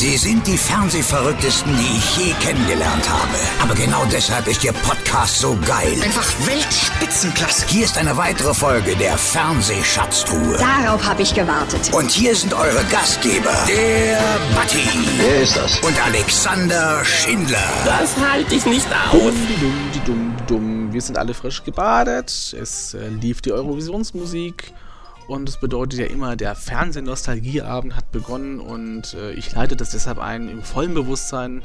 Sie sind die Fernsehverrücktesten, die ich je kennengelernt habe. Aber genau deshalb ist Ihr Podcast so geil. Einfach Weltspitzenklasse. Hier ist eine weitere Folge der Fernsehschatztruhe. Darauf habe ich gewartet. Und hier sind eure Gastgeber, der Batti Wer ist das? und Alexander Schindler. Das halte ich nicht aus. Dumm, dumm, dumm. Wir sind alle frisch gebadet. Es äh, lief die Eurovisionsmusik. Und es bedeutet ja immer, der Fernsehnostalgieabend hat begonnen. Und äh, ich leite das deshalb ein im vollen Bewusstsein,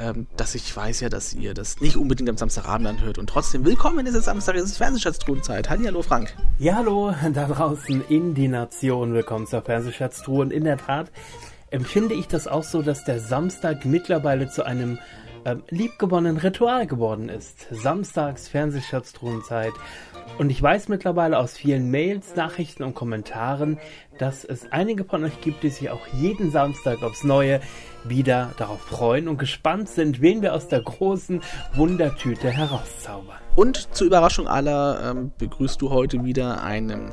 ähm, dass ich weiß ja, dass ihr das nicht unbedingt am Samstagabend anhört. Und trotzdem willkommen, es ist Samstag, es ist Fernsehschatztruhenzeit. Hallo, Frank. Ja, hallo, da draußen in die Nation. Willkommen zur Fernsehschatztruhe. Und in der Tat empfinde ich das auch so, dass der Samstag mittlerweile zu einem ähm, liebgewonnenen Ritual geworden ist. Samstags Fernsehschatztruhenzeit. Und ich weiß mittlerweile aus vielen Mails, Nachrichten und Kommentaren, dass es einige von euch gibt, die sich auch jeden Samstag aufs Neue wieder darauf freuen und gespannt sind, wen wir aus der großen Wundertüte herauszaubern. Und zur Überraschung aller ähm, begrüßt du heute wieder einen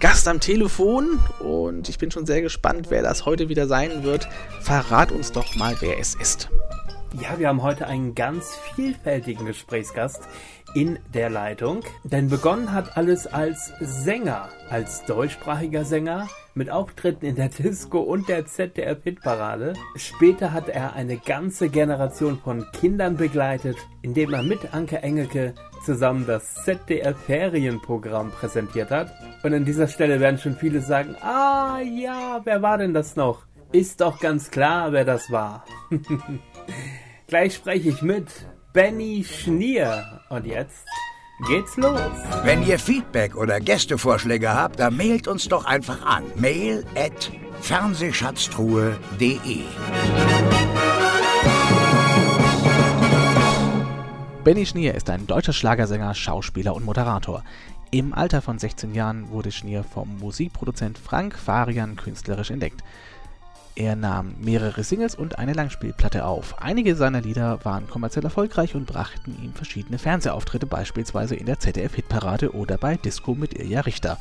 Gast am Telefon. Und ich bin schon sehr gespannt, wer das heute wieder sein wird. Verrat uns doch mal, wer es ist. Ja, wir haben heute einen ganz vielfältigen Gesprächsgast in der Leitung. Denn begonnen hat alles als Sänger, als deutschsprachiger Sänger mit Auftritten in der Disco und der ZDF-Hitparade. Später hat er eine ganze Generation von Kindern begleitet, indem er mit Anke Engelke zusammen das ZDF-Ferienprogramm präsentiert hat. Und an dieser Stelle werden schon viele sagen, ah ja, wer war denn das noch? Ist doch ganz klar, wer das war. Gleich spreche ich mit Benny Schnier. Und jetzt geht's los. Wenn ihr Feedback oder Gästevorschläge habt, dann mailt uns doch einfach an. Mail at fernsehschatztruhe.de Benny Schnier ist ein deutscher Schlagersänger, Schauspieler und Moderator. Im Alter von 16 Jahren wurde Schnier vom Musikproduzent Frank Farian künstlerisch entdeckt. Er nahm mehrere Singles und eine Langspielplatte auf. Einige seiner Lieder waren kommerziell erfolgreich und brachten ihm verschiedene Fernsehauftritte, beispielsweise in der ZDF-Hitparade oder bei Disco mit Ilja Richter.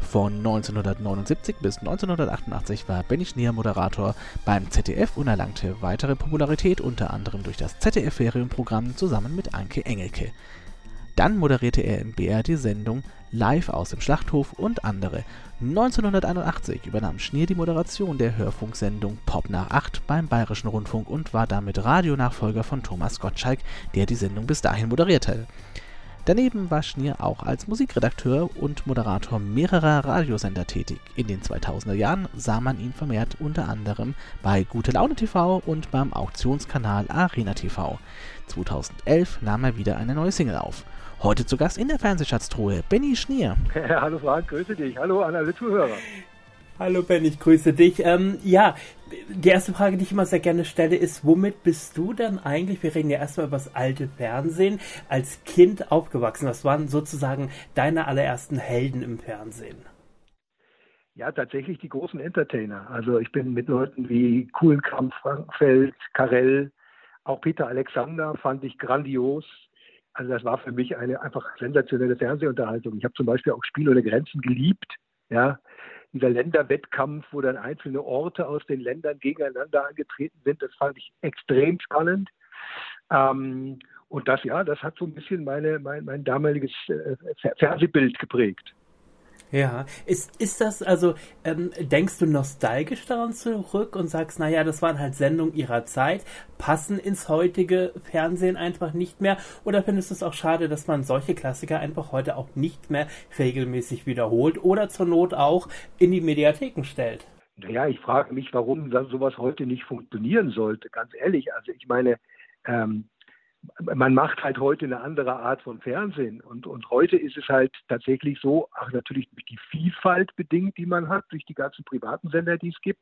Von 1979 bis 1988 war Benny Schnier Moderator beim ZDF und erlangte weitere Popularität unter anderem durch das ZDF-Ferienprogramm zusammen mit Anke Engelke. Dann moderierte er im BR die Sendung Live aus dem Schlachthof und andere. 1981 übernahm Schnier die Moderation der Hörfunksendung Pop nach 8 beim Bayerischen Rundfunk und war damit Radionachfolger von Thomas Gottschalk, der die Sendung bis dahin moderierte. Daneben war Schnier auch als Musikredakteur und Moderator mehrerer Radiosender tätig. In den 2000er Jahren sah man ihn vermehrt unter anderem bei Gute Laune TV und beim Auktionskanal Arena TV. 2011 nahm er wieder eine neue Single auf. Heute zu Gast in der Fernsehschatztruhe Benny Schnier. Ja, hallo Frank, grüße dich. Hallo an alle Zuhörer. Hallo Ben, ich grüße dich. Ähm, ja, die erste Frage, die ich immer sehr gerne stelle, ist, womit bist du dann eigentlich, wir reden ja erstmal über das alte Fernsehen, als Kind aufgewachsen? Was waren sozusagen deine allerersten Helden im Fernsehen? Ja, tatsächlich die großen Entertainer. Also ich bin mit Leuten wie Kuhlenkamp, Frankfeld, Karell, auch Peter Alexander fand ich grandios. Also das war für mich eine einfach sensationelle Fernsehunterhaltung. Ich habe zum Beispiel auch Spiel ohne Grenzen geliebt. Ja, dieser Länderwettkampf, wo dann einzelne Orte aus den Ländern gegeneinander angetreten sind, das fand ich extrem spannend. Ähm, und das, ja, das hat so ein bisschen meine, mein, mein damaliges äh, Fernsehbild geprägt. Ja, ist, ist das also, ähm, denkst du nostalgisch daran zurück und sagst, naja, das waren halt Sendungen ihrer Zeit, passen ins heutige Fernsehen einfach nicht mehr? Oder findest du es auch schade, dass man solche Klassiker einfach heute auch nicht mehr regelmäßig wiederholt oder zur Not auch in die Mediatheken stellt? Naja, ich frage mich, warum sowas heute nicht funktionieren sollte, ganz ehrlich. Also ich meine, ähm, man macht halt heute eine andere Art von Fernsehen. Und, und heute ist es halt tatsächlich so, ach natürlich durch die Vielfalt bedingt, die man hat, durch die ganzen privaten Sender, die es gibt,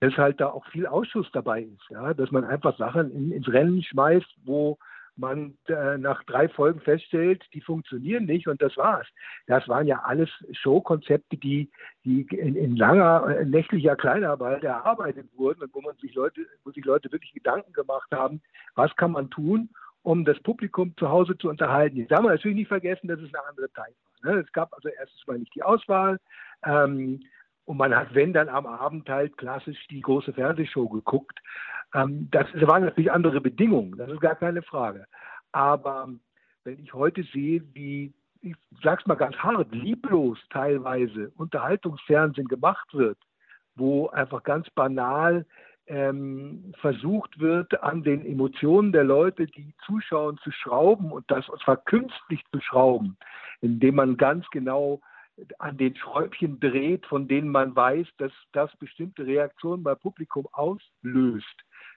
dass halt da auch viel Ausschuss dabei ist. Ja? Dass man einfach Sachen in, ins Rennen schmeißt, wo man äh, nach drei Folgen feststellt, die funktionieren nicht und das war's. Das waren ja alles Showkonzepte, die, die in, in langer äh, nächtlicher Kleinarbeit erarbeitet wurden und wo man sich Leute, wo sich Leute wirklich Gedanken gemacht haben, was kann man tun, um das Publikum zu Hause zu unterhalten. Jetzt darf man natürlich nicht vergessen, dass es eine andere Zeit war. Ne? Es gab also erstens mal nicht die Auswahl ähm, und man hat, wenn dann am Abend halt klassisch die große Fernsehshow geguckt. Ähm, das waren natürlich andere Bedingungen, das ist gar keine Frage. Aber wenn ich heute sehe, wie, ich sag's mal ganz hart, lieblos teilweise Unterhaltungsfernsehen gemacht wird, wo einfach ganz banal ähm, versucht wird, an den Emotionen der Leute, die zuschauen, zu schrauben und das und zwar künstlich zu schrauben, indem man ganz genau an den Schräubchen dreht, von denen man weiß, dass das bestimmte Reaktionen beim Publikum auslöst.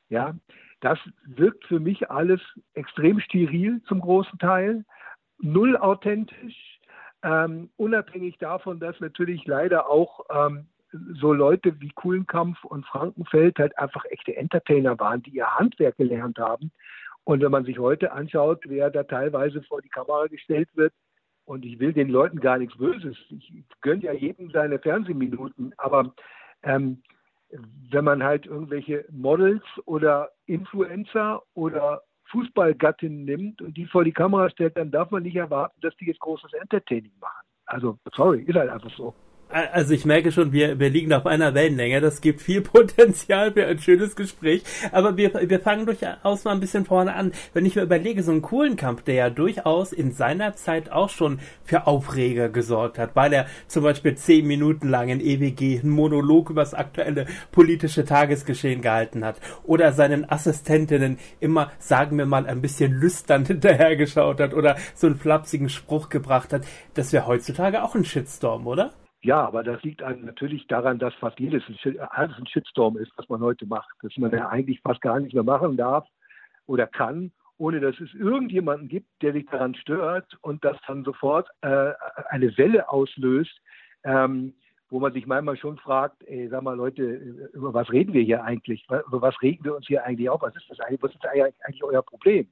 Ja, das wirkt für mich alles extrem steril zum großen Teil, null authentisch, ähm, unabhängig davon, dass natürlich leider auch ähm, so Leute wie Kuhlenkampf und Frankenfeld halt einfach echte Entertainer waren, die ihr Handwerk gelernt haben. Und wenn man sich heute anschaut, wer da teilweise vor die Kamera gestellt wird, und ich will den Leuten gar nichts Böses, ich gönne ja jedem seine Fernsehminuten, aber ähm, wenn man halt irgendwelche Models oder Influencer oder Fußballgattinnen nimmt und die vor die Kamera stellt, dann darf man nicht erwarten, dass die jetzt großes Entertaining machen. Also, sorry, ist halt einfach so. Also ich merke schon, wir, wir liegen auf einer Wellenlänge. Das gibt viel Potenzial für ein schönes Gespräch. Aber wir, wir fangen durchaus mal ein bisschen vorne an. Wenn ich mir überlege, so einen coolen Kampf, der ja durchaus in seiner Zeit auch schon für Aufreger gesorgt hat, weil er zum Beispiel zehn Minuten lang in EWG einen Monolog über das aktuelle politische Tagesgeschehen gehalten hat oder seinen Assistentinnen immer, sagen wir mal, ein bisschen lüstern hinterhergeschaut hat oder so einen flapsigen Spruch gebracht hat. Das wäre heutzutage auch ein Shitstorm, oder? Ja, aber das liegt natürlich daran, dass fast jedes alles ein Shitstorm ist, was man heute macht. Dass man ja eigentlich fast gar nicht mehr machen darf oder kann, ohne dass es irgendjemanden gibt, der sich daran stört und das dann sofort äh, eine Welle auslöst, ähm, wo man sich manchmal schon fragt, ey, sag mal Leute, über was reden wir hier eigentlich? Über was regen wir uns hier eigentlich auf? Was ist das eigentlich, was ist eigentlich euer Problem?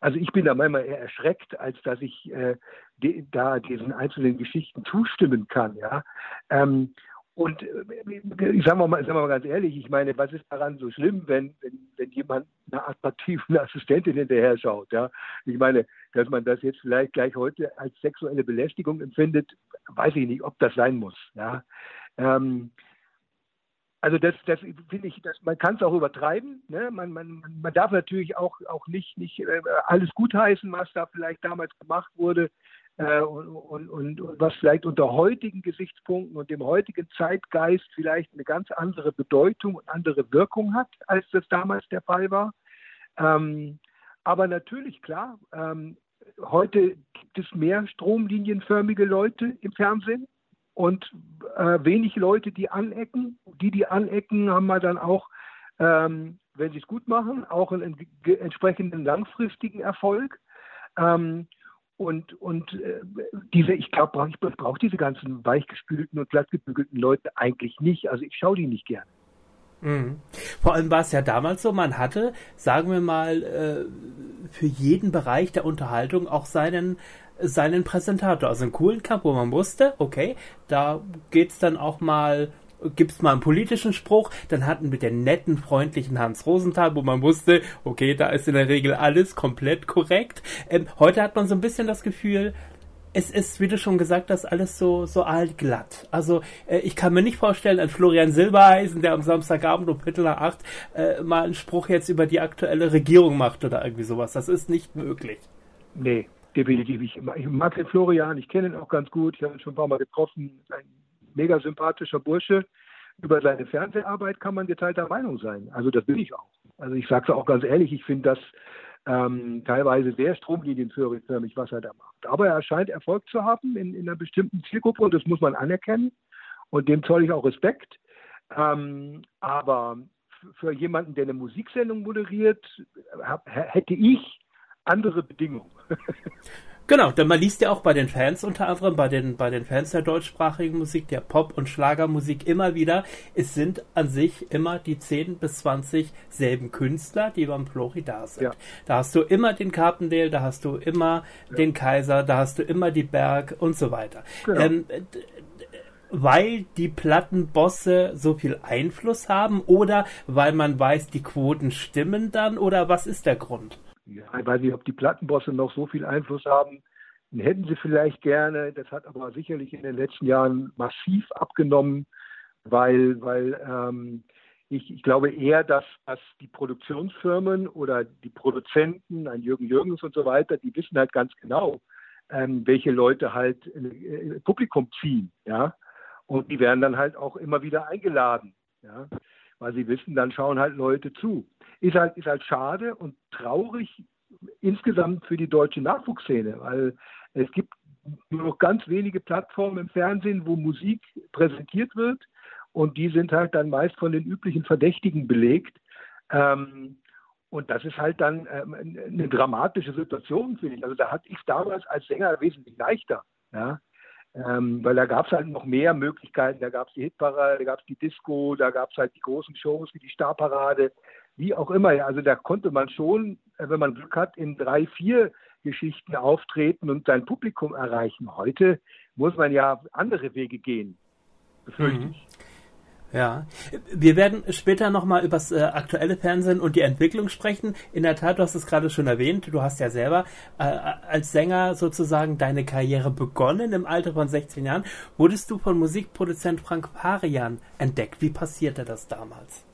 Also ich bin da manchmal eher erschreckt, als dass ich äh, de, da diesen einzelnen Geschichten zustimmen kann. Ja. Ähm, und äh, ich sage mal, sag mal ganz ehrlich, ich meine, was ist daran so schlimm, wenn, wenn, wenn jemand einer attraktiven Assistentin hinterher schaut? Ja? Ich meine, dass man das jetzt vielleicht gleich heute als sexuelle Belästigung empfindet, weiß ich nicht, ob das sein muss. Ja? Ähm, also das, das finde ich, das, man kann es auch übertreiben. Ne? Man, man, man darf natürlich auch, auch nicht, nicht äh, alles gutheißen, was da vielleicht damals gemacht wurde äh, und, und, und, und, was vielleicht unter heutigen Gesichtspunkten und dem heutigen Zeitgeist vielleicht eine ganz andere Bedeutung und andere Wirkung hat, als das damals der Fall war. Ähm, aber natürlich, klar, ähm, heute gibt es mehr stromlinienförmige Leute im Fernsehen und äh, wenig Leute, die anecken. Die, die anecken, haben wir dann auch, ähm, wenn sie es gut machen, auch einen entsprechenden langfristigen Erfolg. Ähm, und und äh, diese, ich glaube, ich brauche diese ganzen weichgespülten und glattgebügelten Leute eigentlich nicht. Also ich schaue die nicht gerne. Mhm. Vor allem war es ja damals so, man hatte, sagen wir mal, äh, für jeden Bereich der Unterhaltung auch seinen seinen Präsentator, also einen coolen Cup, wo man wusste, okay, da geht's dann auch mal gibt's mal einen politischen Spruch, dann hatten wir den netten, freundlichen Hans Rosenthal, wo man wusste, okay, da ist in der Regel alles komplett korrekt. Ähm, heute hat man so ein bisschen das Gefühl, es ist, wie du schon gesagt hast, alles so, so altglatt. Also äh, ich kann mir nicht vorstellen, ein Florian Silbereisen, der am Samstagabend um Viertel nach acht äh, mal einen Spruch jetzt über die aktuelle Regierung macht oder irgendwie sowas. Das ist nicht möglich. Nee, definitiv. Ich, mag den Florian, ich kenne ihn auch ganz gut, ich habe ihn schon ein paar Mal getroffen. Ein mega sympathischer Bursche. Über seine Fernseharbeit kann man geteilter Meinung sein. Also das bin ich auch. Also ich sage es auch ganz ehrlich, ich finde das ähm, teilweise sehr stromlinienförmig, was er da macht. Aber er scheint Erfolg zu haben in, in einer bestimmten Zielgruppe und das muss man anerkennen. Und dem zoll ich auch Respekt. Ähm, aber für jemanden, der eine Musiksendung moderiert, hätte ich andere Bedingungen. Genau, denn man liest ja auch bei den Fans unter anderem, bei den, bei den Fans der deutschsprachigen Musik, der Pop- und Schlagermusik immer wieder, es sind an sich immer die 10 bis 20 selben Künstler, die beim Flori da sind. Ja. Da hast du immer den Carpendale, da hast du immer ja. den Kaiser, da hast du immer die Berg und so weiter. Genau. Ähm, weil die Plattenbosse so viel Einfluss haben oder weil man weiß, die Quoten stimmen dann oder was ist der Grund? Ja, ich weiß nicht, ob die Plattenbosse noch so viel Einfluss haben. Den hätten sie vielleicht gerne. Das hat aber sicherlich in den letzten Jahren massiv abgenommen, weil, weil ähm, ich, ich, glaube eher, dass, dass die Produktionsfirmen oder die Produzenten, ein Jürgen Jürgens und so weiter, die wissen halt ganz genau, ähm, welche Leute halt äh, Publikum ziehen, ja. Und die werden dann halt auch immer wieder eingeladen, ja. Weil sie wissen, dann schauen halt Leute zu. Ist halt, ist halt schade und traurig insgesamt für die deutsche Nachwuchsszene, weil es gibt nur noch ganz wenige Plattformen im Fernsehen, wo Musik präsentiert wird und die sind halt dann meist von den üblichen Verdächtigen belegt. Ähm, und das ist halt dann ähm, eine dramatische Situation, finde ich. Also da hatte ich damals als Sänger wesentlich leichter. Ja? Ähm, weil da gab es halt noch mehr Möglichkeiten. Da gab es die Hitparade, da gab es die Disco, da gab es halt die großen Shows wie die Starparade, wie auch immer. Also da konnte man schon, äh, wenn man Glück hat, in drei, vier Geschichten auftreten und sein Publikum erreichen. Heute muss man ja andere Wege gehen, befürchte mhm. Ja, wir werden später nochmal über das äh, aktuelle Fernsehen und die Entwicklung sprechen. In der Tat, du hast es gerade schon erwähnt, du hast ja selber äh, als Sänger sozusagen deine Karriere begonnen im Alter von 16 Jahren. Wurdest du von Musikproduzent Frank Parian entdeckt? Wie passierte das damals?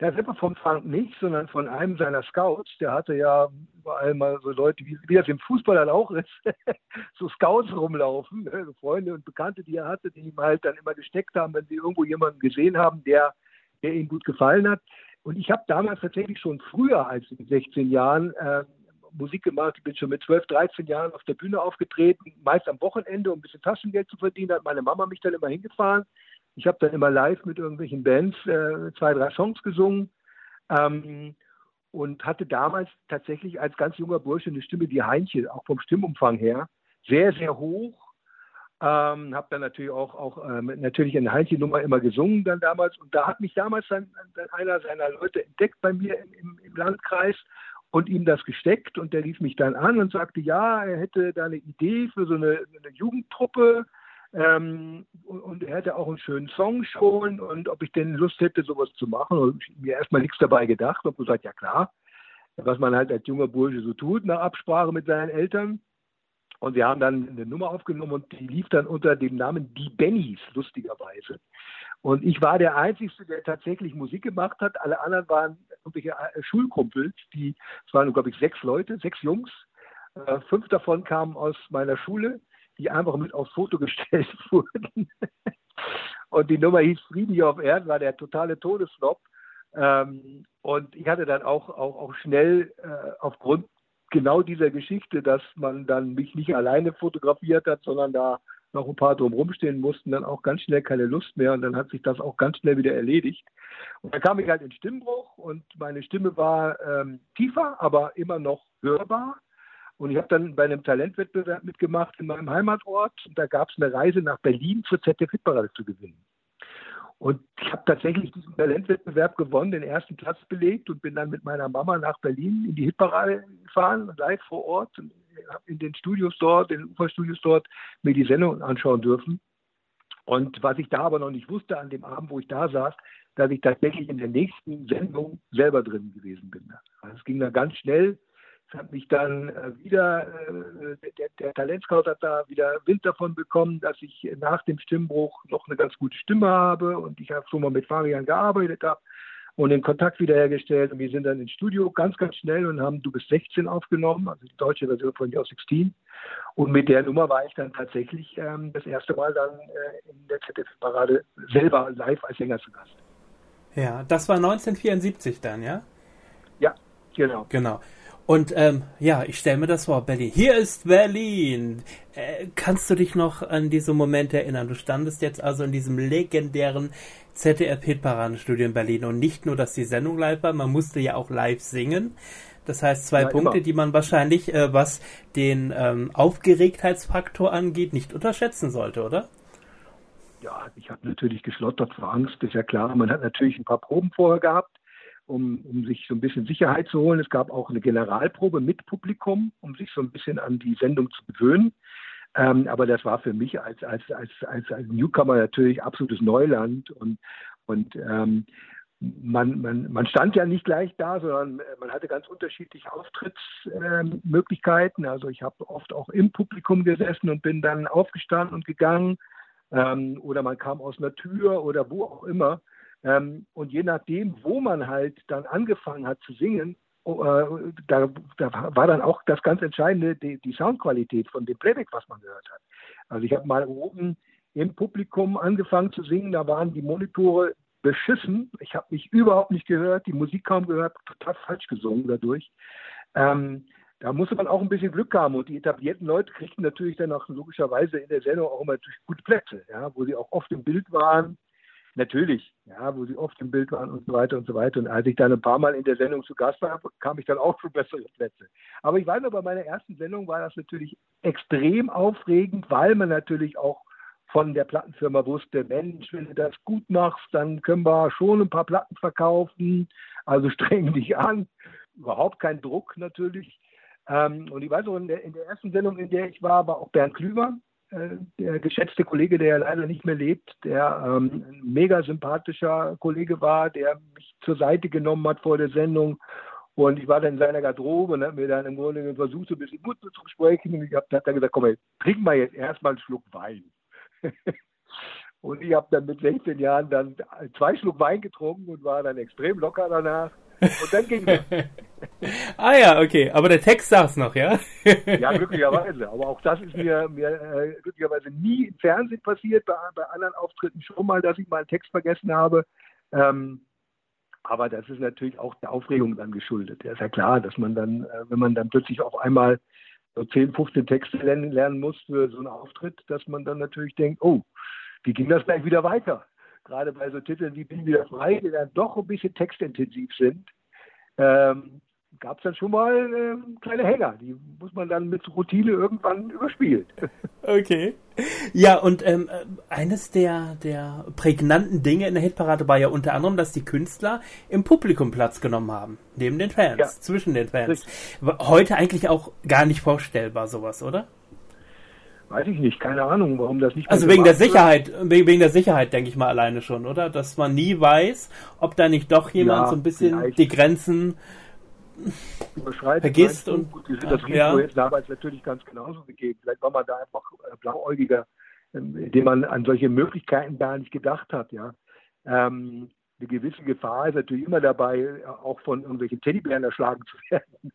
Der Rapper von Frank nicht, sondern von einem seiner Scouts. Der hatte ja überall mal so Leute, wie, wie das im Fußball dann auch ist, so Scouts rumlaufen, ne? Freunde und Bekannte, die er hatte, die ihm halt dann immer gesteckt haben, wenn sie irgendwo jemanden gesehen haben, der, der ihnen gut gefallen hat. Und ich habe damals tatsächlich schon früher als in 16 Jahren äh, Musik gemacht. Ich bin schon mit 12, 13 Jahren auf der Bühne aufgetreten, meist am Wochenende, um ein bisschen Taschengeld zu verdienen. Da hat meine Mama mich dann immer hingefahren. Ich habe dann immer live mit irgendwelchen Bands äh, zwei, drei Songs gesungen ähm, und hatte damals tatsächlich als ganz junger Bursche eine Stimme wie Heinche, auch vom Stimmumfang her, sehr, sehr hoch. Ähm, habe dann natürlich auch, auch ähm, natürlich eine Heinche-Nummer immer gesungen dann damals. Und da hat mich damals dann, dann einer seiner Leute entdeckt bei mir im, im, im Landkreis und ihm das gesteckt. Und der rief mich dann an und sagte, ja, er hätte da eine Idee für so eine, eine Jugendtruppe ähm, und, er hätte auch einen schönen Song schon und ob ich denn Lust hätte, sowas zu machen. Und ich mir erstmal nichts dabei gedacht und gesagt, ja klar, was man halt als junger Bursche so tut, nach Absprache mit seinen Eltern. Und wir haben dann eine Nummer aufgenommen und die lief dann unter dem Namen Die Bennys, lustigerweise. Und ich war der Einzige, der tatsächlich Musik gemacht hat. Alle anderen waren irgendwelche äh, Schulkumpels, die, es waren, glaube ich, sechs Leute, sechs Jungs. Äh, fünf davon kamen aus meiner Schule die einfach mit aufs Foto gestellt wurden. und die Nummer hieß Frieden hier auf Erden, war der totale Todesflop. Ähm, und ich hatte dann auch, auch, auch schnell äh, aufgrund genau dieser Geschichte, dass man dann mich nicht alleine fotografiert hat, sondern da noch ein paar drumherum stehen mussten, dann auch ganz schnell keine Lust mehr und dann hat sich das auch ganz schnell wieder erledigt. Und dann kam ich halt in Stimmbruch und meine Stimme war ähm, tiefer, aber immer noch hörbar. Und ich habe dann bei einem Talentwettbewerb mitgemacht in meinem Heimatort. Und da gab es eine Reise nach Berlin zur ZDF-Hitparade zu gewinnen. Und ich habe tatsächlich diesen Talentwettbewerb gewonnen, den ersten Platz belegt und bin dann mit meiner Mama nach Berlin in die Hitparade gefahren, live vor Ort und habe in den Studios dort, in den Uferstudios dort, mir die Sendung anschauen dürfen. Und was ich da aber noch nicht wusste an dem Abend, wo ich da saß, dass ich tatsächlich in der nächsten Sendung selber drin gewesen bin. Also es ging da ganz schnell hat mich dann äh, wieder, äh, der, der Talentscout hat da wieder Wind davon bekommen, dass ich nach dem Stimmbruch noch eine ganz gute Stimme habe und ich habe schon mal mit Fabian gearbeitet habe und den Kontakt wiederhergestellt und wir sind dann ins Studio ganz, ganz schnell und haben Du bist 16 aufgenommen, also die deutsche Version von Your 16 und mit der Nummer war ich dann tatsächlich ähm, das erste Mal dann äh, in der ZDF-Parade selber live als Sänger zu Gast. Ja, das war 1974 dann, ja? Ja, genau. Genau. Und ähm, ja, ich stelle mir das vor, Berlin. Hier ist Berlin. Äh, kannst du dich noch an diese Momente erinnern? Du standest jetzt also in diesem legendären ZDF-Hitparadenstudio in Berlin. Und nicht nur, dass die Sendung live war, man musste ja auch live singen. Das heißt, zwei ja, Punkte, immer. die man wahrscheinlich, äh, was den ähm, Aufgeregtheitsfaktor angeht, nicht unterschätzen sollte, oder? Ja, ich habe natürlich geschlottert vor Angst, ist ja klar. Man hat natürlich ein paar Proben vorher gehabt um, um sich so ein bisschen Sicherheit zu holen. Es gab auch eine Generalprobe mit Publikum, um sich so ein bisschen an die Sendung zu gewöhnen. Ähm, aber das war für mich als, als, als, als, als Newcomer natürlich absolutes Neuland und, und ähm, man, man, man stand ja nicht gleich da, sondern man hatte ganz unterschiedliche Auftrittsmöglichkeiten. Ähm, also ich habe oft auch im Publikum gesessen und bin dann aufgestanden und gegangen. ähm, oder man kam aus einer Tür oder wo auch immer. Ähm, und je nachdem, wo man halt dann angefangen hat zu singen, oh, äh, da, da, war dann auch das ganz Entscheidende die, die, Soundqualität von dem Playback, was man gehört hat. Also ich habe mal oben im Publikum angefangen zu singen, da waren die Monitore beschissen. Ich habe mich überhaupt nicht gehört, die Musik kaum gehört, total falsch gesungen dadurch. Ähm, da musste man auch ein bisschen Glück haben und die etablierten Leute kriegten natürlich dann auch logischerweise in der Sendung auch immer gute Plätze, ja, wo sie auch oft im Bild waren. Natürlich, ja, wo sie oft im Bild waren und so weiter und so weiter. Und als ich dann ein paar Mal in der Sendung zu Gast war, kam ich dann auch für bessere Plätze. Aber ich weiß noch, bei meiner ersten Sendung war das natürlich extrem aufregend, weil man natürlich auch von der Plattenfirma wusste, Mensch, wenn du das gut machst, dann können wir schon ein paar Platten verkaufen. Also streng dich an. Überhaupt kein Druck natürlich. Ähm, und ich weiß auch, in der, ersten Sendung, in der ich war, war auch Bernd Klüver, äh, der geschätzte Kollege, der ja leider nicht mehr lebt, der ähm, ein mega sympathischer Kollege war, der mich zur Seite genommen hat vor der Sendung. Und ich war dann in seiner Garderobe und habe mir dann im Grunde versucht, so ein bisschen Mut zu sprechen. Und ich habe dann gesagt, komm, trinken wir jetzt erstmal einen Schluck Wein. und ich habe dann mit 16 Jahren dann zwei Schluck Wein getrunken und war dann extrem locker danach. Und dann ging es. ah ja, okay. Aber der Text saß noch, ja? ja, glücklicherweise. Aber auch das ist mir, mir äh, glücklicherweise nie im Fernsehen passiert, bei, bei anderen Auftritten schon mal, dass ich mal einen Text vergessen habe. Ähm, aber das ist natürlich auch der Aufregung dann geschuldet. Ja, ist ja klar, dass man dann, äh, wenn man dann plötzlich auf einmal so 10, 15 Texte lernen, lernen muss für so einen Auftritt, dass man dann natürlich denkt, oh, wie ging das gleich wieder weiter? Gerade bei so Titeln wie Bin wieder frei, die dann doch ein bisschen textintensiv sind, ähm, gab es dann schon mal äh, kleine Hänger. Die muss man dann mit Routine irgendwann überspielen. Okay. Ja, und ähm, eines der, der prägnanten Dinge in der Hitparade war ja unter anderem, dass die Künstler im Publikum Platz genommen haben. Neben den Fans, ja. zwischen den Fans. Richtig. Heute eigentlich auch gar nicht vorstellbar, sowas, oder? Weiß ich nicht, keine Ahnung, warum das nicht. Also wegen der Sicherheit, wird. wegen der Sicherheit denke ich mal alleine schon, oder? Dass man nie weiß, ob da nicht doch jemand ja, so ein bisschen vielleicht. die Grenzen vergisst und gut, das Risiko ja. jetzt damals natürlich ganz genauso gegeben. Vielleicht war man da einfach äh, blauäugiger, ähm, indem man an solche Möglichkeiten gar nicht gedacht hat, ja. Ähm, eine gewisse Gefahr ist natürlich immer dabei, äh, auch von irgendwelchen Teddybären erschlagen zu werden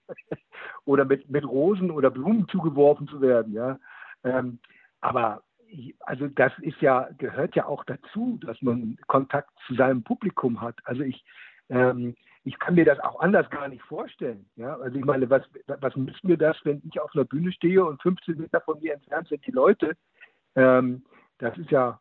oder mit, mit Rosen oder Blumen zugeworfen zu werden, ja. Ähm, aber also das ist ja, gehört ja auch dazu, dass man Kontakt zu seinem Publikum hat. Also ich, ähm, ich kann mir das auch anders gar nicht vorstellen. Ja? Also ich meine, was, was nützt mir das, wenn ich auf einer Bühne stehe und 15 Meter von mir entfernt sind die Leute? Ähm, das ist ja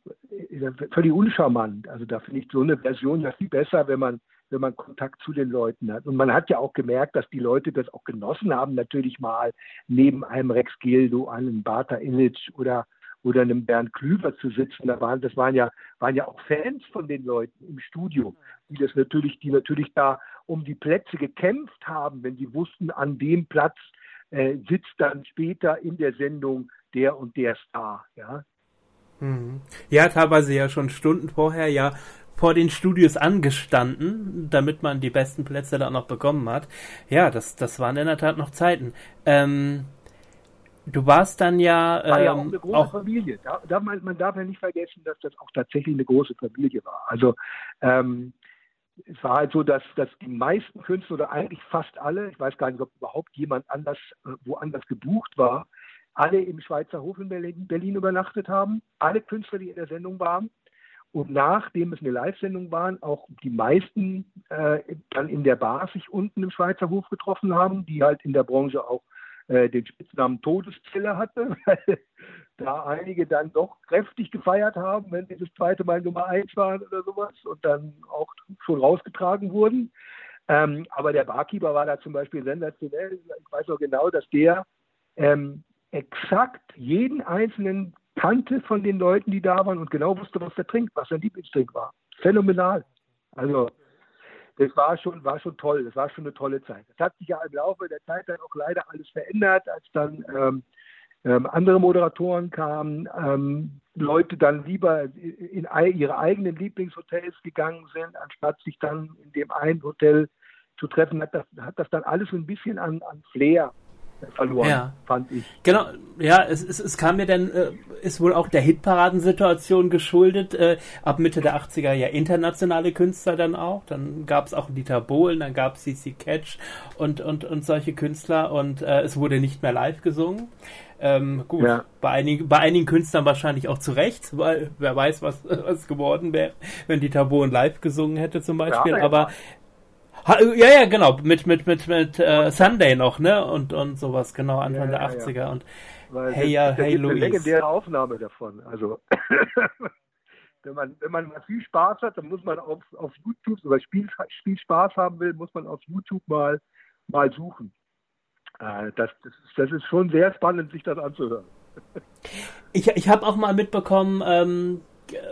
völlig uncharmant. Also da finde ich so eine Version ja viel besser, wenn man wenn man Kontakt zu den Leuten hat. Und man hat ja auch gemerkt, dass die Leute das auch genossen haben, natürlich mal neben einem Rex Gildo, einem Bata Illich oder oder einem Bernd Klüver zu sitzen. Da waren, das waren ja, waren ja auch Fans von den Leuten im Studio, die das natürlich, die natürlich da um die Plätze gekämpft haben, wenn sie wussten, an dem Platz äh, sitzt dann später in der Sendung der und der Star, ja. Mhm. Ja, teilweise ja schon Stunden vorher, ja, vor den Studios angestanden, damit man die besten Plätze da noch bekommen hat. Ja, das, das waren in der Tat noch Zeiten. Ähm, du warst dann ja. Ähm, war ja auch ähm, eine große auch, Familie. Da, da, man, man, darf ja nicht vergessen, dass das auch tatsächlich eine große Familie war. Also ähm, es war halt so, dass, dass die meisten Künstler oder eigentlich fast alle, ich weiß gar nicht, ob überhaupt jemand anders äh, woanders gebucht war, alle im Schweizer Hof in Berlin, Berlin übernachtet haben. Alle Künstler, die in der Sendung waren. Und nachdem es eine Live-Sendung war, auch die meisten äh, dann in der Bar sich unten im Schweizer Hof getroffen haben, die halt in der Branche auch äh, den Spitznamen Todeszelle hatte, weil da einige dann doch kräftig gefeiert haben, wenn sie das zweite Mal Nummer eins waren oder sowas und dann auch schon rausgetragen wurden. Ähm, aber der Barkeeper war da zum Beispiel sensationell. Ich weiß noch genau, dass der ähm, exakt jeden einzelnen kannte von den Leuten, die da waren und genau wusste, was er trinkt, was sein Lieblingstrink war. Phänomenal. Also das war schon, war schon toll, das war schon eine tolle Zeit. Das hat sich ja im Laufe der Zeit dann auch leider alles verändert, als dann ähm, ähm, andere Moderatoren kamen, ähm, Leute dann lieber in ihre eigenen Lieblingshotels gegangen sind, anstatt sich dann in dem einen Hotel zu treffen, hat das, hat das dann alles so ein bisschen an, an Flair verloren, ja. fand ich. Genau, ja, es, es, es kam mir dann, äh, ist wohl auch der Hitparadensituation geschuldet, äh, ab Mitte der 80er ja internationale Künstler dann auch, dann gab es auch Dieter Bohlen, dann gab es CC Catch und, und, und solche Künstler und äh, es wurde nicht mehr live gesungen. Ähm, gut, ja. bei, einigen, bei einigen Künstlern wahrscheinlich auch zu Recht, weil wer weiß, was, was geworden wäre, wenn Dieter Bohlen live gesungen hätte zum Beispiel, ja, aber ja, ja, genau, mit, mit, mit, mit äh, Sunday noch, ne? Und, und sowas, genau, Anfang ja, der 80er. Ja. Und Weil hey, ja, hey, Louis. Eine legendäre Aufnahme davon. Also, wenn man, wenn man viel Spaß hat, dann muss man auf, auf YouTube, oder Spiel, Spiel Spaß haben will, muss man auf YouTube mal, mal suchen. Äh, das, das, ist, das ist schon sehr spannend, sich das anzuhören. Ich, ich habe auch mal mitbekommen, ähm,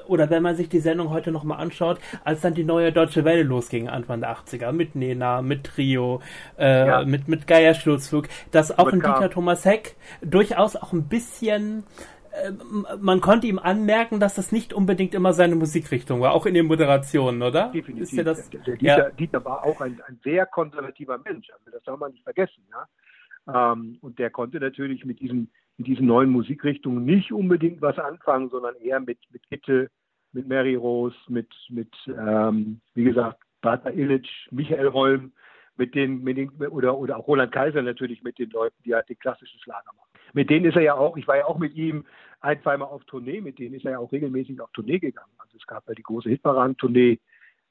oder wenn man sich die Sendung heute nochmal anschaut, als dann die neue Deutsche Welle losging, Anfang der 80er, mit Nena, mit Trio, äh, ja. mit, mit Geiersturzflug, dass auch ein Dieter Thomas Heck durchaus auch ein bisschen äh, man konnte ihm anmerken, dass das nicht unbedingt immer seine Musikrichtung war, auch in den Moderationen, oder? Definitiv. Ja das, der, der Dieter, ja. Dieter, war auch ein, ein, sehr konservativer Mensch, also das darf man nicht vergessen. Ja? Ähm, und der konnte natürlich mit diesen mit diesen neuen Musikrichtungen nicht unbedingt was anfangen, sondern eher mit, mit Gitte, mit Mary Rose, mit, mit ähm, wie gesagt, Bata Illich, Michael Holm, mit den, mit den, oder, oder auch Roland Kaiser natürlich mit den Leuten, die halt den klassischen Schlager machen. Mit denen ist er ja auch, ich war ja auch mit ihm ein, zweimal auf Tournee, mit denen ist er ja auch regelmäßig auf Tournee gegangen. Also es gab ja die große Hitparaden-Tournee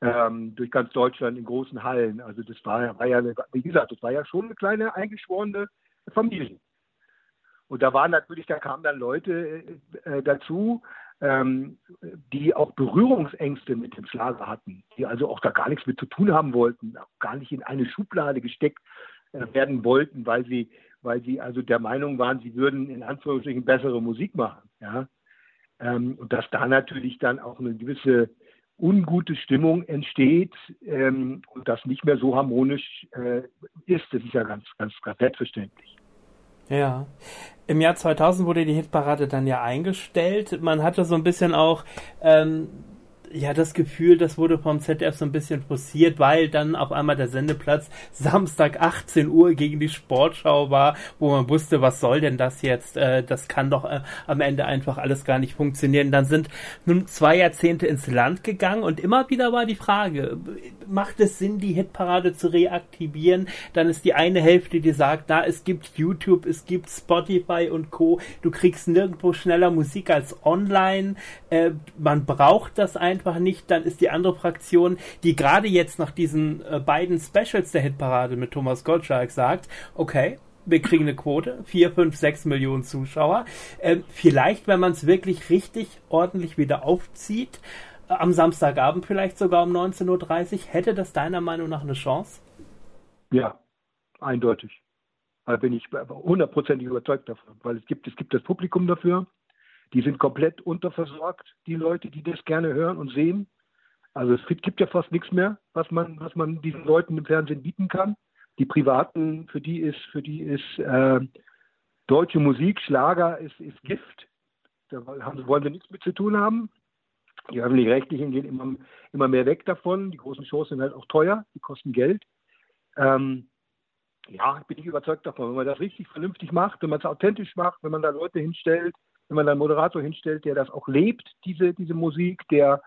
ähm, durch ganz Deutschland in großen Hallen. Also das war, war ja, wie gesagt, das war ja schon eine kleine eingeschworene Familie. Und da waren natürlich, da kamen dann Leute äh, äh, dazu, ähm, die auch Berührungsängste mit dem Schlager hatten, die also auch da gar nichts mit zu tun haben wollten, gar nicht in eine Schublade gesteckt äh, werden wollten, weil sie, weil sie also der Meinung waren, sie würden in Anführungsstrichen bessere Musik machen. Ja? Ähm, und dass da natürlich dann auch eine gewisse ungute Stimmung entsteht ähm, und das nicht mehr so harmonisch äh, ist, das ist ja ganz, ganz, ganz selbstverständlich. Ja. Im Jahr 2000 wurde die Hitparade dann ja eingestellt. Man hatte so ein bisschen auch ähm, ja das Gefühl, das wurde vom ZDF so ein bisschen forciert, weil dann auf einmal der Sendeplatz Samstag 18 Uhr gegen die Sportschau war, wo man wusste, was soll denn das jetzt? Äh, das kann doch äh, am Ende einfach alles gar nicht funktionieren. Dann sind nun zwei Jahrzehnte ins Land gegangen und immer wieder war die Frage, macht es Sinn, die Hitparade zu reaktivieren? Dann ist die eine Hälfte, die sagt, na, es gibt YouTube, es gibt Spotify und Co. Du kriegst nirgendwo schneller Musik als online. Äh, man braucht das einfach einfach nicht, dann ist die andere Fraktion, die gerade jetzt nach diesen äh, beiden Specials der Hitparade mit Thomas Gottschalk sagt, okay, wir kriegen eine Quote, 4, 5, 6 Millionen Zuschauer. Ähm, vielleicht, wenn man es wirklich richtig ordentlich wieder aufzieht, äh, am Samstagabend vielleicht sogar um 19.30 Uhr, hätte das deiner Meinung nach eine Chance? Ja, eindeutig. Da bin ich hundertprozentig überzeugt davon, weil es gibt, es gibt das Publikum dafür, die sind komplett unterversorgt, die Leute, die das gerne hören und sehen. Also es gibt ja fast nichts mehr, was man, was man diesen Leuten im Fernsehen bieten kann. Die Privaten, für die ist, für die ist äh, deutsche Musik, Schlager ist, ist Gift. Da haben, wollen sie nichts mit zu tun haben. Die öffentlich-rechtlichen gehen immer, immer mehr weg davon. Die großen Shows sind halt auch teuer, die kosten Geld. Ähm, ja, bin ich überzeugt davon. Wenn man das richtig vernünftig macht, wenn man es authentisch macht, wenn man da Leute hinstellt, wenn man einen Moderator hinstellt, der das auch lebt, diese, diese Musik, der,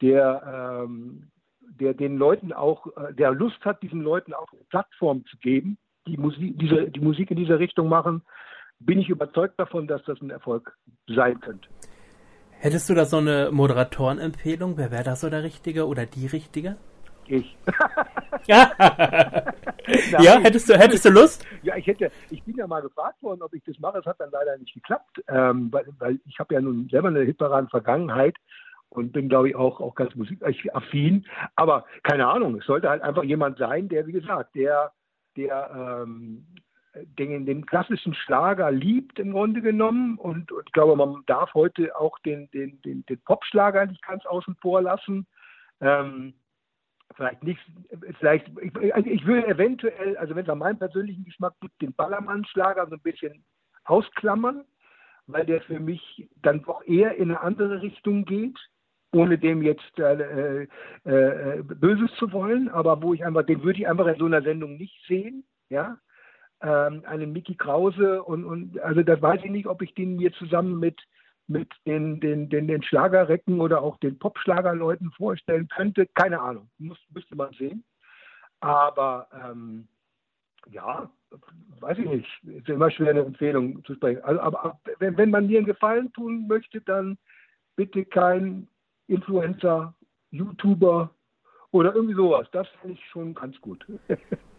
der, ähm, der den Leuten auch, äh, der Lust hat, diesen Leuten auch eine Plattform zu geben, die Musik, diese, die Musik in dieser Richtung machen, bin ich überzeugt davon, dass das ein Erfolg sein könnte. Hättest du da so eine Moderatorenempfehlung? Wer wäre da so der Richtige oder die Richtige? Ich. ja, hättest, du, hättest du Lust? Ja, ich hätte, ich bin ja mal gefragt worden, ob ich das mache. Es hat dann leider nicht geklappt, ähm, weil, weil ich habe ja nun selber eine Hitparaden-Vergangenheit und bin, glaube ich, auch, auch ganz musikaffin. Aber keine Ahnung, es sollte halt einfach jemand sein, der, wie gesagt, der, der ähm, den, den klassischen Schlager liebt im Grunde genommen. Und, und ich glaube, man darf heute auch den, den, den, den Popschlager nicht ganz außen vor lassen. Ähm, vielleicht nicht, vielleicht, ich, ich würde eventuell, also wenn es an meinem persönlichen Geschmack gibt, den Ballermann-Schlager so ein bisschen ausklammern, weil der für mich dann doch eher in eine andere Richtung geht, ohne dem jetzt äh, äh, äh, Böses zu wollen, aber wo ich einfach, den würde ich einfach in so einer Sendung nicht sehen, ja. ähm, einen Mickey Krause und, und also das weiß ich nicht, ob ich den mir zusammen mit mit den, den, den, den Schlagerrecken oder auch den Popschlagerleuten vorstellen könnte. Keine Ahnung, Muss, müsste man sehen. Aber ähm, ja, weiß ich nicht. Ist immer schwer, eine Empfehlung zu sprechen. Also, aber wenn, wenn man mir einen Gefallen tun möchte, dann bitte kein Influencer, YouTuber oder irgendwie sowas. Das finde ich schon ganz gut.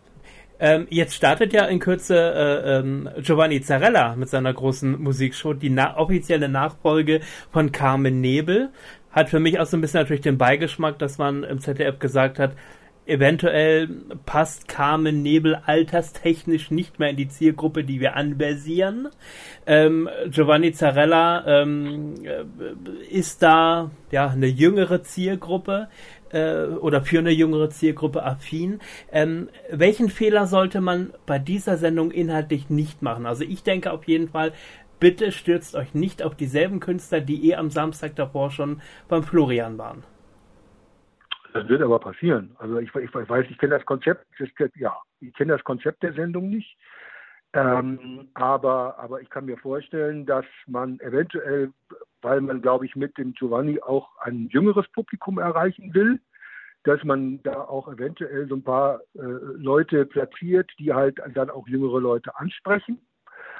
Ähm, jetzt startet ja in Kürze äh, ähm, Giovanni Zarella mit seiner großen Musikshow, die na offizielle Nachfolge von Carmen Nebel. Hat für mich auch so ein bisschen natürlich den Beigeschmack, dass man im ZDF gesagt hat, eventuell passt Carmen Nebel alterstechnisch nicht mehr in die Zielgruppe, die wir anversieren. Ähm, Giovanni Zarella ähm, äh, ist da ja eine jüngere Zielgruppe äh, oder für eine jüngere Zielgruppe affin. Ähm, welchen Fehler sollte man bei dieser Sendung inhaltlich nicht machen? Also ich denke auf jeden Fall, bitte stürzt euch nicht auf dieselben Künstler, die eh am Samstag davor schon beim Florian waren. Das wird aber passieren. Also ich, ich weiß, ich kenne das Konzept, das, ja, ich kenne das Konzept der Sendung nicht. Ähm, aber, aber ich kann mir vorstellen, dass man eventuell, weil man, glaube ich, mit dem Giovanni auch ein jüngeres Publikum erreichen will, dass man da auch eventuell so ein paar äh, Leute platziert, die halt dann auch jüngere Leute ansprechen.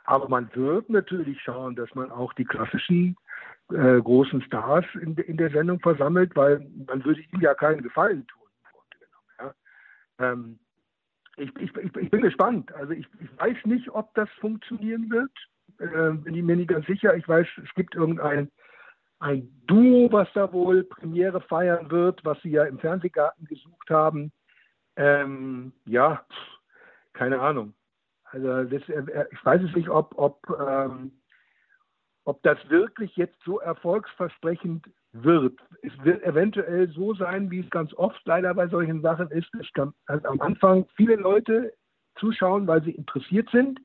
Aber man wird natürlich schauen, dass man auch die klassischen äh, großen Stars in, in, der Sendung versammelt, weil man würde ihm ja keinen Gefallen tun. Ja. Ähm, ich, ich, ich, bin gespannt. Also ich, weiß nicht, ob das funktionieren wird. Äh, bin ich mir nicht ganz sicher. Ich weiß, es gibt irgendein ein Duo, was da wohl Premiere feiern wird, was sie ja im Fernsehgarten gesucht haben. Ähm, ja, keine Ahnung. Also das, äh, ich weiß es nicht, ob, ob ähm, ob das wirklich jetzt so erfolgsversprechend wird. Es wird eventuell so sein, wie es ganz oft leider bei solchen Sachen ist, dass am Anfang viele Leute zuschauen, weil sie interessiert sind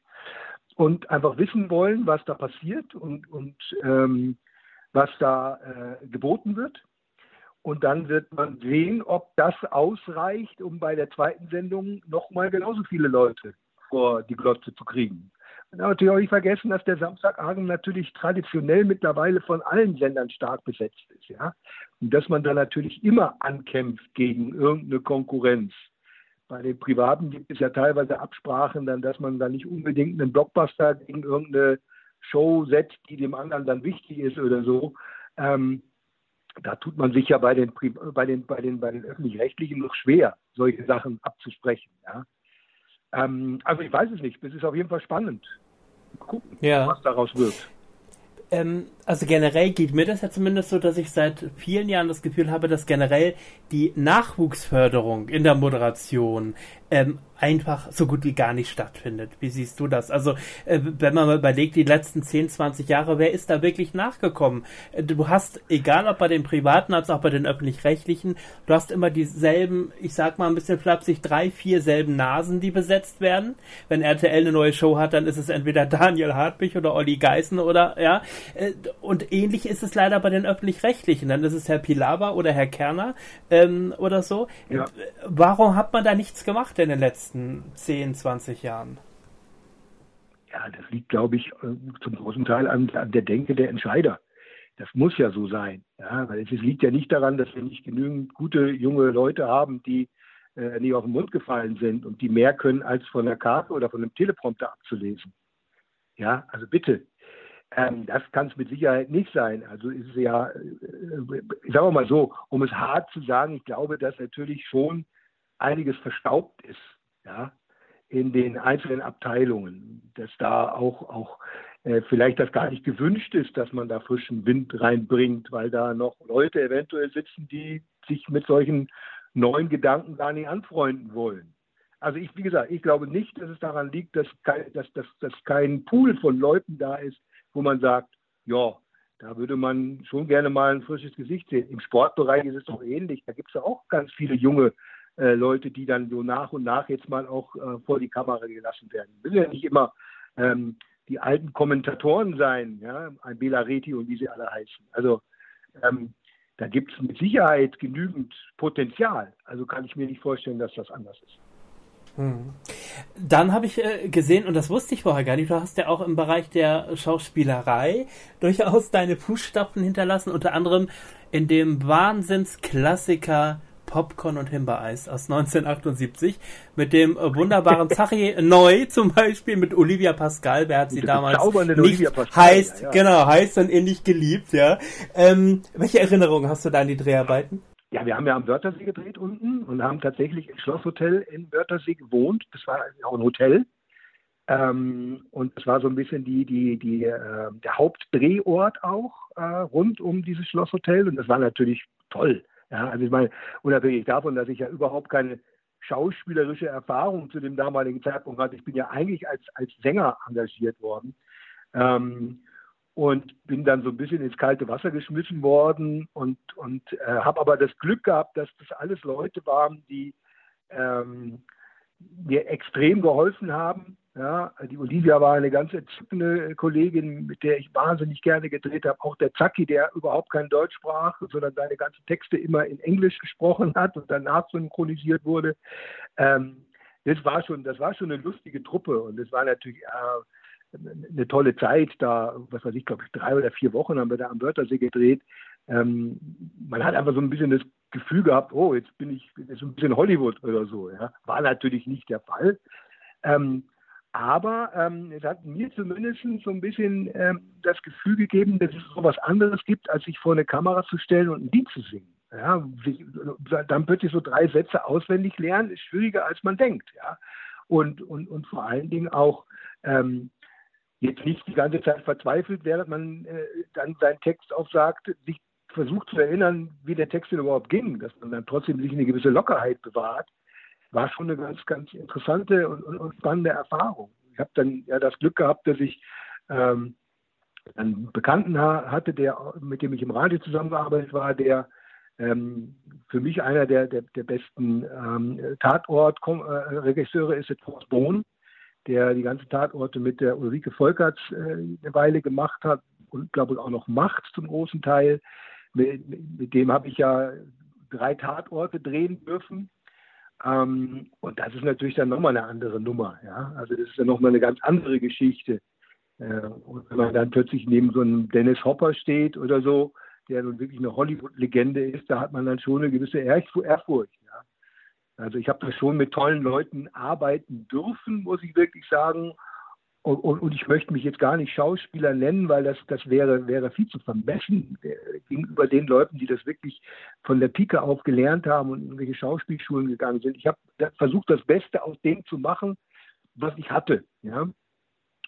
und einfach wissen wollen, was da passiert und, und ähm, was da äh, geboten wird. Und dann wird man sehen, ob das ausreicht, um bei der zweiten Sendung nochmal genauso viele Leute vor die Glotze zu kriegen natürlich auch nicht vergessen, dass der Samstagabend natürlich traditionell mittlerweile von allen Sendern stark besetzt ist, ja. Und dass man da natürlich immer ankämpft gegen irgendeine Konkurrenz. Bei den Privaten gibt es ja teilweise Absprachen, dann, dass man da nicht unbedingt einen Blockbuster gegen irgendeine Show setzt, die dem anderen dann wichtig ist oder so. Ähm, da tut man sich ja bei den, bei den, bei den, bei den öffentlich-rechtlichen noch schwer, solche Sachen abzusprechen. Ja. Ähm, also ich weiß es nicht. Das ist auf jeden Fall spannend. Gucken, ja. was daraus wird. Ähm, also generell geht mir das ja zumindest so, dass ich seit vielen Jahren das Gefühl habe, dass generell die Nachwuchsförderung in der Moderation ähm, einfach so gut wie gar nicht stattfindet. Wie siehst du das? Also, äh, wenn man mal überlegt, die letzten 10, 20 Jahre, wer ist da wirklich nachgekommen? Äh, du hast, egal ob bei den privaten als auch bei den öffentlich-rechtlichen, du hast immer dieselben, ich sag mal ein bisschen flapsig, drei, vier selben Nasen, die besetzt werden. Wenn RTL eine neue Show hat, dann ist es entweder Daniel Hartwig oder Olli Geißen oder, ja. Äh, und ähnlich ist es leider bei den öffentlich-rechtlichen. Dann ist es Herr Pilawa oder Herr Kerner ähm, oder so. Ja. Warum hat man da nichts gemacht in den letzten letzten 10, 20 Jahren? Ja, das liegt, glaube ich, äh, zum großen Teil an, an, der Denke der Entscheider. Das muss ja so sein. Ja, weil es liegt ja nicht daran, dass wir nicht genügend gute junge Leute haben, die äh, nicht auf den Mund gefallen sind und die mehr können, als von der Karte oder von einem Teleprompter abzulesen. Ja, also bitte. Ähm, das kann es mit Sicherheit nicht sein. Also ist es ja, äh, sagen wir mal so, um es hart zu sagen, ich glaube, dass natürlich schon einiges verstaubt ist ja, in den einzelnen Abteilungen, dass da auch, auch äh, vielleicht das gar nicht gewünscht ist, dass man da frischen Wind reinbringt, weil da noch Leute eventuell sitzen, die sich mit solchen neuen Gedanken gar nicht anfreunden wollen. Also ich, wie gesagt, ich glaube nicht, dass es daran liegt, dass kein, dass, dass, dass kein Pool von Leuten da ist, wo man sagt, ja, da würde man schon gerne mal ein frisches Gesicht sehen. Im Sportbereich ist es doch ähnlich. Da gibt es ja auch ganz viele junge äh, Leute, die dann so nach und nach jetzt mal auch äh, vor die Kamera gelassen werden. Will ja nicht immer ähm, die alten Kommentatoren sein, ja, ein Bela Reti und wie sie alle heißen. Also ähm, da gibt es mit Sicherheit genügend Potenzial. Also kann ich mir nicht vorstellen, dass das anders ist. Hm. dann habe ich äh, gesehen, und das wusste ich vorher gar nicht, du hast ja auch im Bereich der Schauspielerei durchaus deine Fußstapfen hinterlassen, unter anderem in dem Wahnsinnsklassiker Popcorn und Himbeereis aus 1978 mit dem äh, wunderbaren Zachi Neu zum Beispiel mit Olivia Pascal, wer hat sie damals nicht heißt, ja, ja. genau, heißt und ähnlich geliebt, ja. Ähm, welche Erinnerungen hast du da an die Dreharbeiten? Ja, wir haben ja am Wörthersee gedreht unten und haben tatsächlich im Schlosshotel in Wörthersee gewohnt. Das war auch ein Hotel. Ähm, und das war so ein bisschen die, die, die, äh, der Hauptdrehort auch äh, rund um dieses Schlosshotel. Und das war natürlich toll. Ja, also ich meine, unabhängig davon, dass ich ja überhaupt keine schauspielerische Erfahrung zu dem damaligen Zeitpunkt hatte. Ich bin ja eigentlich als, als Sänger engagiert worden. Ähm, und bin dann so ein bisschen ins kalte Wasser geschmissen worden und, und äh, habe aber das Glück gehabt, dass das alles Leute waren, die ähm, mir extrem geholfen haben. Ja, die Olivia war eine ganz entzückende Kollegin, mit der ich wahnsinnig gerne gedreht habe. Auch der Zacki, der überhaupt kein Deutsch sprach, sondern seine ganzen Texte immer in Englisch gesprochen hat und danach synchronisiert wurde. Ähm, das war schon, das war schon eine lustige Truppe und es war natürlich äh, eine tolle Zeit da, was weiß ich, glaube ich, drei oder vier Wochen haben wir da am Wörthersee gedreht. Ähm, man hat einfach so ein bisschen das Gefühl gehabt, oh, jetzt bin ich jetzt ein bisschen Hollywood oder so. Ja. War natürlich nicht der Fall. Ähm, aber ähm, es hat mir zumindest so ein bisschen ähm, das Gefühl gegeben, dass es so was anderes gibt, als sich vor eine Kamera zu stellen und ein Lied zu singen. Ja, dann plötzlich so drei Sätze auswendig lernen, ist schwieriger, als man denkt. Ja. Und, und, und vor allen Dingen auch ähm, jetzt nicht die ganze Zeit verzweifelt, während man äh, dann seinen Text aufsagt, sich versucht zu erinnern, wie der Text denn überhaupt ging, dass man dann trotzdem sich eine gewisse Lockerheit bewahrt, war schon eine ganz, ganz interessante und, und, und spannende Erfahrung. Ich habe dann ja das Glück gehabt, dass ich ähm, einen Bekannten hatte, der, mit dem ich im Radio zusammengearbeitet war, der ähm, für mich einer der, der, der besten ähm, Tatort-Regisseure ist, der Thomas Bohn der die ganzen Tatorte mit der Ulrike Volkerts äh, eine Weile gemacht hat und glaube ich auch noch macht zum großen Teil. Mit, mit dem habe ich ja drei Tatorte drehen dürfen. Ähm, und das ist natürlich dann nochmal eine andere Nummer. Ja? Also das ist dann nochmal eine ganz andere Geschichte. Äh, und wenn man dann plötzlich neben so einem Dennis Hopper steht oder so, der nun wirklich eine Hollywood-Legende ist, da hat man dann schon eine gewisse Ehrfurcht. Also ich habe da schon mit tollen Leuten arbeiten dürfen, muss ich wirklich sagen. Und, und, und, ich möchte mich jetzt gar nicht Schauspieler nennen, weil das, das wäre, wäre viel zu vermessen äh, gegenüber den Leuten, die das wirklich von der Pike auf gelernt haben und in irgendwelche Schauspielschulen gegangen sind. Ich habe versucht, das Beste aus dem zu machen, was ich hatte. Ja?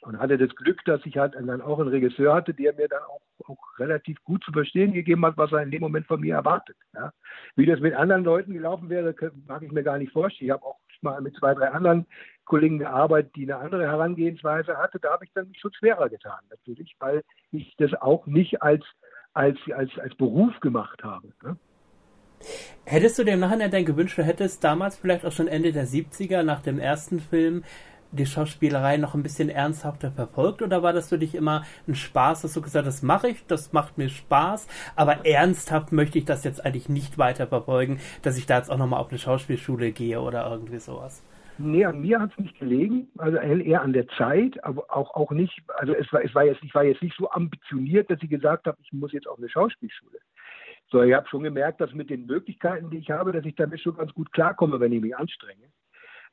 Und hatte das Glück, dass ich halt dann auch einen Regisseur hatte, der mir dann auch, auch relativ gut zu verstehen gegeben hat, was er in dem Moment von mir erwartet. Ja. Wie das mit anderen Leuten gelaufen wäre, mag ich mir gar nicht vorstellen. Ich habe auch mal mit zwei, drei anderen Kollegen gearbeitet, die eine andere Herangehensweise hatte. Da habe ich dann schon schwerer getan, natürlich, weil ich das auch nicht als, als, als, als Beruf gemacht habe. Ne. Hättest du dir im Nachhinein denn gewünscht, du hättest damals vielleicht auch schon Ende der 70er nach dem ersten Film die Schauspielerei noch ein bisschen ernsthafter verfolgt oder war das für dich immer ein Spaß, dass du gesagt hast, das mache ich, das macht mir Spaß, aber ernsthaft möchte ich das jetzt eigentlich nicht weiter verfolgen, dass ich da jetzt auch nochmal auf eine Schauspielschule gehe oder irgendwie sowas? Nee, an mir hat es nicht gelegen, also eher an der Zeit, aber auch, auch nicht, also es war, es war jetzt, ich war jetzt nicht so ambitioniert, dass ich gesagt habe, ich muss jetzt auf eine Schauspielschule. So, ich habe schon gemerkt, dass mit den Möglichkeiten, die ich habe, dass ich damit schon ganz gut klarkomme, wenn ich mich anstrenge.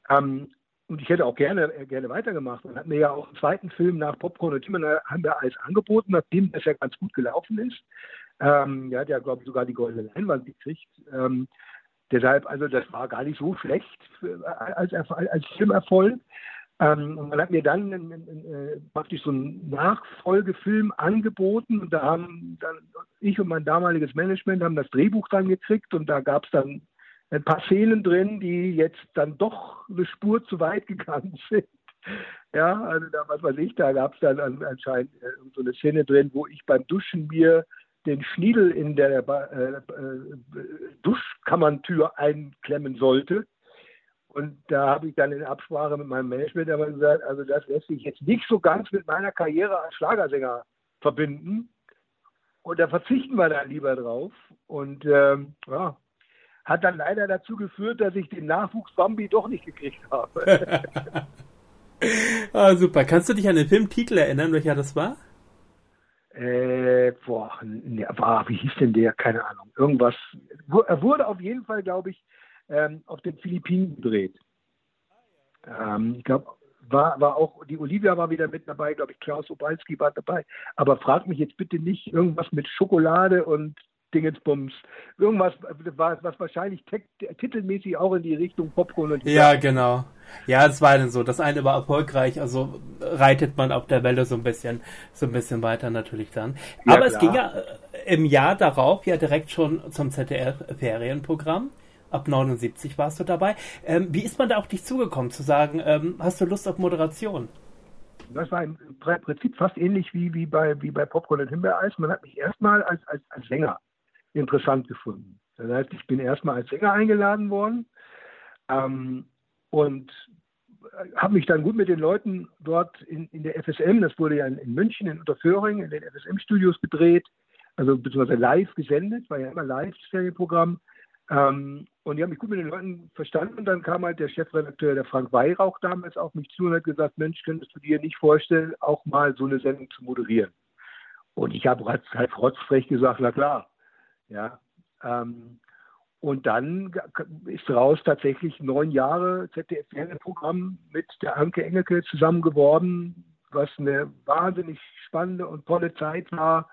Ähm, und ich hätte auch gerne, äh, gerne weitergemacht. Man hat mir ja auch einen zweiten Film nach Popcorn und Timmer äh, haben wir alles angeboten, nachdem das ja ganz gut gelaufen ist. Ähm, er hat ja, glaube ich, sogar die goldene Leinwand gekriegt. Ähm, deshalb, also das war gar nicht so schlecht für, äh, als, als Filmerfolg. Ähm, und man hat mir dann äh, praktisch so einen Nachfolgefilm angeboten und da haben dann ich und mein damaliges Management haben das Drehbuch dann gekriegt und da gab es dann ein paar Szenen drin, die jetzt dann doch eine Spur zu weit gegangen sind. Ja, also da, was weiß ich, da gab es dann anscheinend äh, so eine Szene drin, wo ich beim Duschen mir den Schniedel in der äh, äh, Duschkammerntür einklemmen sollte. Und da habe ich dann in Absprache mit meinem Management aber gesagt, also das lässt sich jetzt nicht so ganz mit meiner Karriere als Schlagersänger verbinden. Und da verzichten wir dann lieber drauf. Und ähm, ja, hat dann leider dazu geführt, dass ich den Nachwuchs Bambi doch nicht gekriegt habe. Ah, super. Kannst du dich an den Filmtitel erinnern, welcher das war? Äh, boah, ne, war, wie hieß denn der? Keine Ahnung. Irgendwas. Er wurde auf jeden Fall, glaube ich, ähm, auf den Philippinen gedreht. Ähm, ich glaube, war, war auch, die Olivia war wieder mit dabei, glaube ich, Klaus Obalski war dabei. Aber frag mich jetzt bitte nicht irgendwas mit Schokolade und Dingensbums. Irgendwas, was, was wahrscheinlich titelmäßig auch in die Richtung Popcorn und Ja, genau. Ja, es war dann so. Das eine war erfolgreich, also reitet man auf der Welle so ein bisschen, so ein bisschen weiter natürlich dann. Ja, Aber klar. es ging ja äh, im Jahr darauf ja direkt schon zum ZDF-Ferienprogramm. Ab 79 warst du dabei. Ähm, wie ist man da auf dich zugekommen, zu sagen, ähm, hast du Lust auf Moderation? Das war im Prinzip fast ähnlich wie, wie, bei, wie bei Popcorn und Himbeereis. Man hat mich erstmal als, als, als Sänger interessant gefunden. Das heißt, ich bin erstmal als Sänger eingeladen worden ähm, und habe mich dann gut mit den Leuten dort in, in der FSM, das wurde ja in, in München, in Unterföhring, in den FSM-Studios gedreht, also beziehungsweise live gesendet, war ja immer live das Serienprogramm. Ähm, und die haben mich gut mit den Leuten verstanden. Und dann kam halt der Chefredakteur, der Frank Weihrauch, damals auf mich zu und hat gesagt: Mensch, könntest du dir nicht vorstellen, auch mal so eine Sendung zu moderieren? Und ich habe halt, halt rotzfrech gesagt: Na klar. Ja. Ähm, und dann ist raus tatsächlich neun Jahre ZDF-Fernsehprogramm mit der Anke Engelke zusammen geworden, was eine wahnsinnig spannende und tolle Zeit war.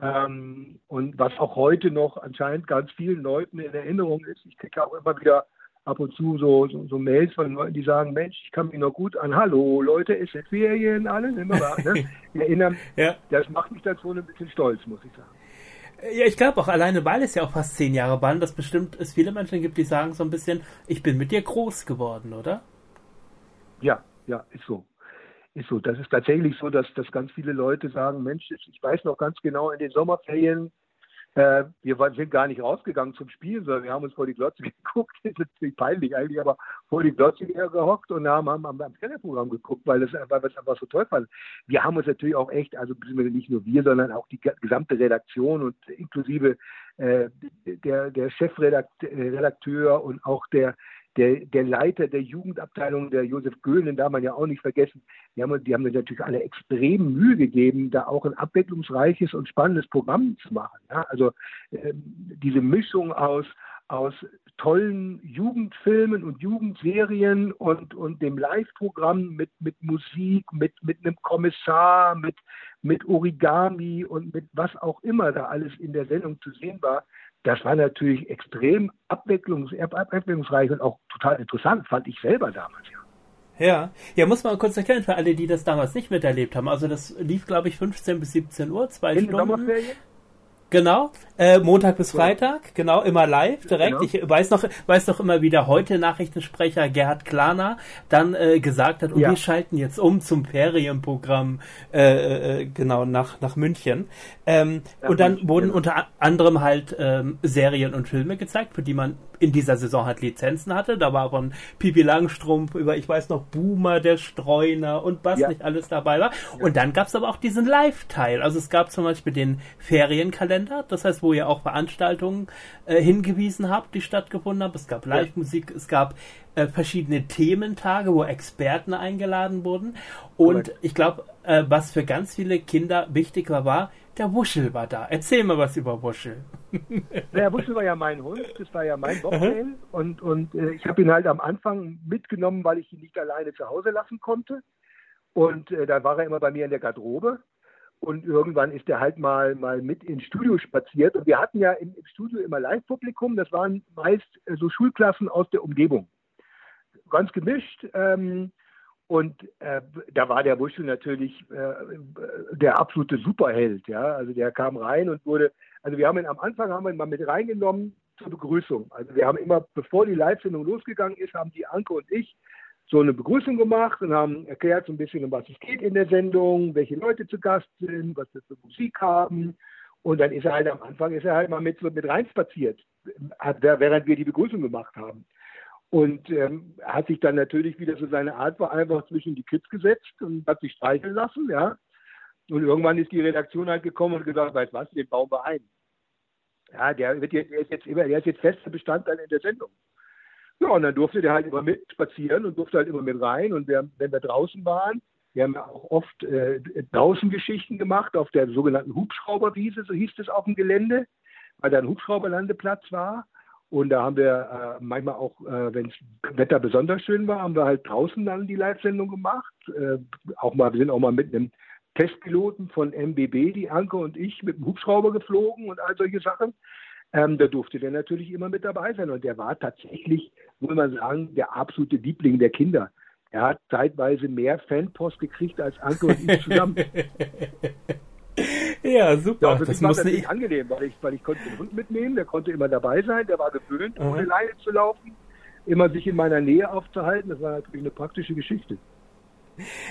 Ähm, und was auch heute noch anscheinend ganz vielen Leuten in Erinnerung ist. Ich kriege auch immer wieder ab und zu so, so, so, Mails von Leuten, die sagen, Mensch, ich kann mich noch gut an, hallo Leute, ist es Ferien, alle, immer da, ne? erinnern. ja. Das macht mich dann schon ein bisschen stolz, muss ich sagen. Ja, ich glaube auch alleine, weil es ja auch fast zehn Jahre waren, dass bestimmt es viele Menschen gibt, die sagen so ein bisschen, ich bin mit dir groß geworden, oder? Ja, ja, ist so. Ist so. Das ist tatsächlich so, dass, dass ganz viele Leute sagen, Mensch, ich weiß noch ganz genau, in den Sommerferien äh, wir sind gar nicht rausgegangen zum Spielen, sondern wir haben uns vor die Glotze geguckt. Das ist natürlich peinlich eigentlich, aber vor die Glotze gehockt und haben, haben, haben am Fernsehprogramm geguckt, weil, das, weil wir es einfach so toll fanden. Wir haben uns natürlich auch echt, also nicht nur wir, sondern auch die gesamte Redaktion und inklusive äh, der, der Chefredakteur und auch der, der, der Leiter der Jugendabteilung, der Josef Göhlen, darf man ja auch nicht vergessen, die haben, die haben natürlich alle extrem Mühe gegeben, da auch ein abwechslungsreiches und spannendes Programm zu machen. Ja? Also äh, diese Mischung aus, aus tollen Jugendfilmen und Jugendserien und, und dem Live-Programm mit, mit Musik, mit, mit einem Kommissar, mit, mit Origami und mit was auch immer da alles in der Sendung zu sehen war, das war natürlich extrem abwechslungs abwechslungsreich und auch total interessant, fand ich selber damals, ja. Ja, ja, muss man kurz erklären für alle, die das damals nicht miterlebt haben. Also das lief, glaube ich, 15 bis 17 Uhr, zwei in Stunden. Sommerferien? Genau, äh, Montag bis Freitag, genau, immer live, direkt. Genau. Ich weiß noch, weiß noch immer, wie der heute Nachrichtensprecher Gerhard Klaner dann äh, gesagt hat, und ja. wir schalten jetzt um zum Ferienprogramm, äh, äh, genau, nach, nach München. Ähm, ja, und dann wurden genau. unter anderem halt ähm, Serien und Filme gezeigt, für die man in dieser Saison halt Lizenzen hatte. Da war von Pipi Langstrumpf über, ich weiß noch, Boomer, der Streuner und was ja. nicht alles dabei war. Und dann gab es aber auch diesen Live-Teil. Also es gab zum Beispiel den Ferienkalender, das heißt, wo ihr auch Veranstaltungen äh, hingewiesen habt, die stattgefunden haben. Es gab Live-Musik, es gab äh, verschiedene Thementage, wo Experten eingeladen wurden. Und cool. ich glaube, äh, was für ganz viele Kinder wichtig war, war, der Wuschel war da. Erzähl mal was über Wuschel. Der Wuschel war ja mein Hund, das war ja mein Bobtail. und und äh, ich habe ihn halt am Anfang mitgenommen, weil ich ihn nicht alleine zu Hause lassen konnte. Und äh, da war er immer bei mir in der Garderobe. Und irgendwann ist er halt mal, mal mit ins Studio spaziert. Und wir hatten ja im, im Studio immer Live-Publikum. Das waren meist äh, so Schulklassen aus der Umgebung. Ganz gemischt. Ähm, und äh, da war der Wuschel natürlich äh, der absolute Superheld, ja. Also der kam rein und wurde, also wir haben ihn am Anfang haben wir ihn mal mit reingenommen zur Begrüßung. Also wir haben immer, bevor die Live-Sendung losgegangen ist, haben die Anke und ich so eine Begrüßung gemacht und haben erklärt so ein bisschen, um was es geht in der Sendung, welche Leute zu Gast sind, was wir für Musik haben. Und dann ist er halt am Anfang ist er halt mal mit, mit rein spaziert, während wir die Begrüßung gemacht haben. Und ähm, hat sich dann natürlich wieder so seine Art war einfach zwischen die Kids gesetzt und hat sich streicheln lassen, ja. Und irgendwann ist die Redaktion halt gekommen und gesagt, weißt was, den bauen wir ein. Ja, der, wird jetzt, der, ist jetzt immer, der ist jetzt fester Bestandteil in der Sendung. Ja, und dann durfte der halt immer mit spazieren und durfte halt immer mit rein. Und wir, wenn wir draußen waren, Wir haben ja auch oft äh, draußen Geschichten gemacht auf der sogenannten Hubschrauberwiese, so hieß es auf dem Gelände, weil da ein Hubschrauberlandeplatz war. Und da haben wir äh, manchmal auch, äh, wenn das Wetter besonders schön war, haben wir halt draußen dann die Live-Sendung gemacht. Äh, auch mal, wir sind auch mal mit einem Testpiloten von MBB, die Anke und ich, mit dem Hubschrauber geflogen und all solche Sachen. Ähm, da durfte der natürlich immer mit dabei sein. Und der war tatsächlich, muss man sagen, der absolute Liebling der Kinder. Er hat zeitweise mehr Fanpost gekriegt als Anke und ich zusammen. Ja, super. Ja, das, das war natürlich angenehm, weil ich, weil ich konnte den Hund mitnehmen, der konnte immer dabei sein, der war gewöhnt, mhm. ohne Leine zu laufen, immer sich in meiner Nähe aufzuhalten. Das war natürlich eine praktische Geschichte.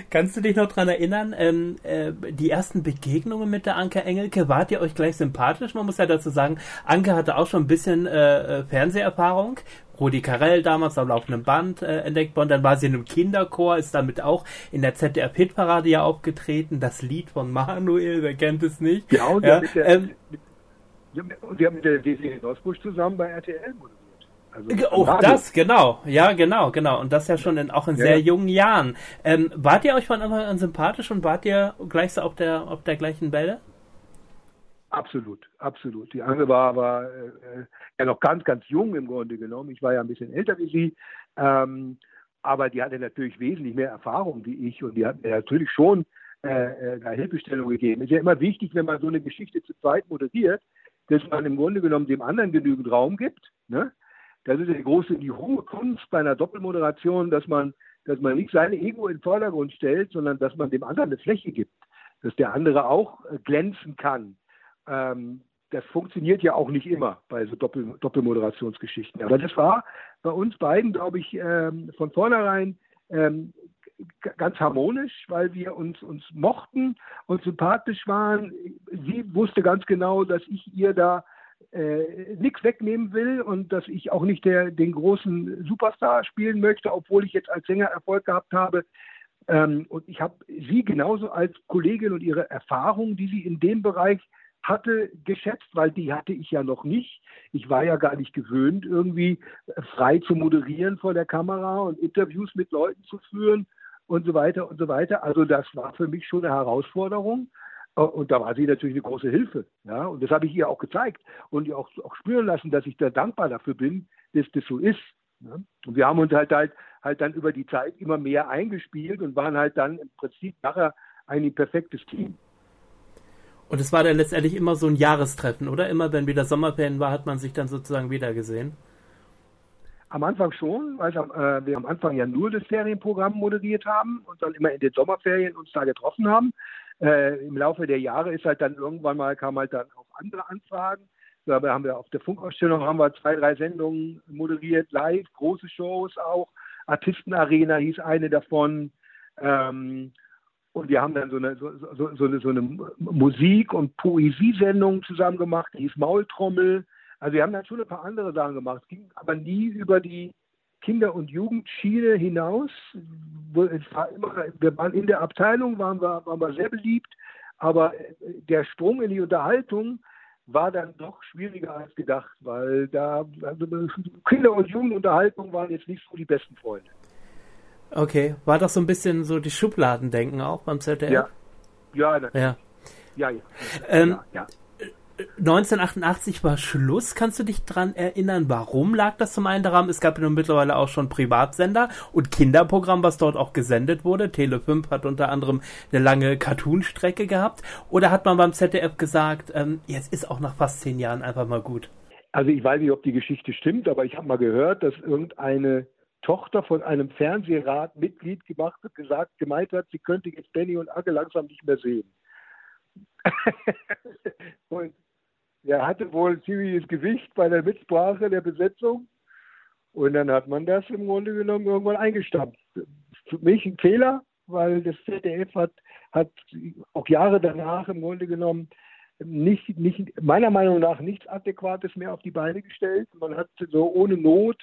Kannst du dich noch daran erinnern, ähm, äh, die ersten Begegnungen mit der Anke Engelke, wart ihr euch gleich sympathisch? Man muss ja dazu sagen, Anke hatte auch schon ein bisschen äh, äh Fernseherfahrung. Rudi Carell damals am laufenden Band äh, entdeckt worden. Dann war sie in einem Kinderchor, ist damit auch in der ZDF-Hitparade ja aufgetreten. Das Lied von Manuel, wer kennt es nicht? Und ja, mit der, ähm, mit, mit der Desiree Nosbusch zusammen bei RTL moderiert. Also oh, das, genau. Ja, genau, genau. Und das ja schon in, auch in ja. sehr jungen Jahren. Ähm, wart ihr euch von Anfang an sympathisch und wart ihr gleich so auf der, auf der gleichen Welle? Absolut, absolut. Die Ange war aber äh, ja noch ganz, ganz jung im Grunde genommen. Ich war ja ein bisschen älter wie sie. Ähm, aber die hatte natürlich wesentlich mehr Erfahrung wie ich und die hat mir natürlich schon äh, äh, Hilfestellung gegeben. Es ist ja immer wichtig, wenn man so eine Geschichte zu zweit moderiert, dass man im Grunde genommen dem anderen genügend Raum gibt. Ne? Das ist die große, die hohe Kunst bei einer Doppelmoderation, dass man, dass man nicht sein Ego in den Vordergrund stellt, sondern dass man dem anderen eine Fläche gibt, dass der andere auch äh, glänzen kann. Ähm, das funktioniert ja auch nicht immer bei so Doppel Doppelmoderationsgeschichten. Aber das war bei uns beiden, glaube ich, ähm, von vornherein ähm, ganz harmonisch, weil wir uns, uns mochten und sympathisch waren. Sie wusste ganz genau, dass ich ihr da äh, nichts wegnehmen will und dass ich auch nicht der, den großen Superstar spielen möchte, obwohl ich jetzt als Sänger Erfolg gehabt habe. Ähm, und ich habe sie genauso als Kollegin und ihre Erfahrung, die sie in dem Bereich hatte, geschätzt, weil die hatte ich ja noch nicht. Ich war ja gar nicht gewöhnt, irgendwie frei zu moderieren vor der Kamera und Interviews mit Leuten zu führen und so weiter und so weiter. Also das war für mich schon eine Herausforderung. Äh, und da war sie natürlich eine große Hilfe. Ja? Und das habe ich ihr auch gezeigt und ihr auch, auch spüren lassen, dass ich da dankbar dafür bin, dass das so ist. Ja? Und wir haben uns halt, halt halt dann über die Zeit immer mehr eingespielt und waren halt dann im Prinzip nachher ein perfektes Team. Und es war dann letztendlich immer so ein Jahrestreffen, oder? Immer wenn wieder Sommerferien war, hat man sich dann sozusagen wieder gesehen? Am Anfang schon, weil äh, wir am Anfang ja nur das Ferienprogramm moderiert haben und dann immer in den Sommerferien uns da getroffen haben. Äh, Im Laufe der Jahre ist halt dann irgendwann mal, kam halt dann auch andere Anfragen. Da haben wir auf der Funkausstellung haben wir zwei, drei Sendungen moderiert, live, große Shows auch. Artistenarena hieß eine davon. Ähm, und wir haben dann so eine, so, so, so so eine Musik- und Poesiesendung zusammen gemacht, die hieß Maultrommel. Also wir haben dann schon ein paar andere Sachen gemacht, ging aber nie über die Kinder- und Jugendschiene hinaus. War immer, wir waren in der Abteilung, waren wir, waren wir sehr beliebt, aber der Sprung in die Unterhaltung war dann doch schwieriger als gedacht, weil da also Kinder- und Jugendunterhaltung waren jetzt nicht so die besten Freunde. Okay, war das so ein bisschen so die Schubladendenken auch beim ZDF? Ja, ja, natürlich. ja. Ja, ja. Ähm, ja, ja. 1988 war Schluss. Kannst du dich daran erinnern, warum lag das zum einen daran? Es gab ja nun mittlerweile auch schon Privatsender und Kinderprogramm, was dort auch gesendet wurde. Tele 5 hat unter anderem eine lange Cartoon-Strecke gehabt. Oder hat man beim ZDF gesagt, ähm, jetzt ist auch nach fast zehn Jahren einfach mal gut? Also ich weiß nicht, ob die Geschichte stimmt, aber ich habe mal gehört, dass irgendeine Tochter von einem Fernsehrat Mitglied gemacht hat, gesagt, gemeint hat, sie könnte jetzt Benny und Agge langsam nicht mehr sehen. und er hatte wohl ziemliches Gewicht bei der Mitsprache der Besetzung. Und dann hat man das im Grunde genommen irgendwann eingestampft. Für mich ein Fehler, weil das ZDF hat, hat auch Jahre danach im Grunde genommen nicht, nicht, meiner Meinung nach nichts Adäquates mehr auf die Beine gestellt. Man hat so ohne Not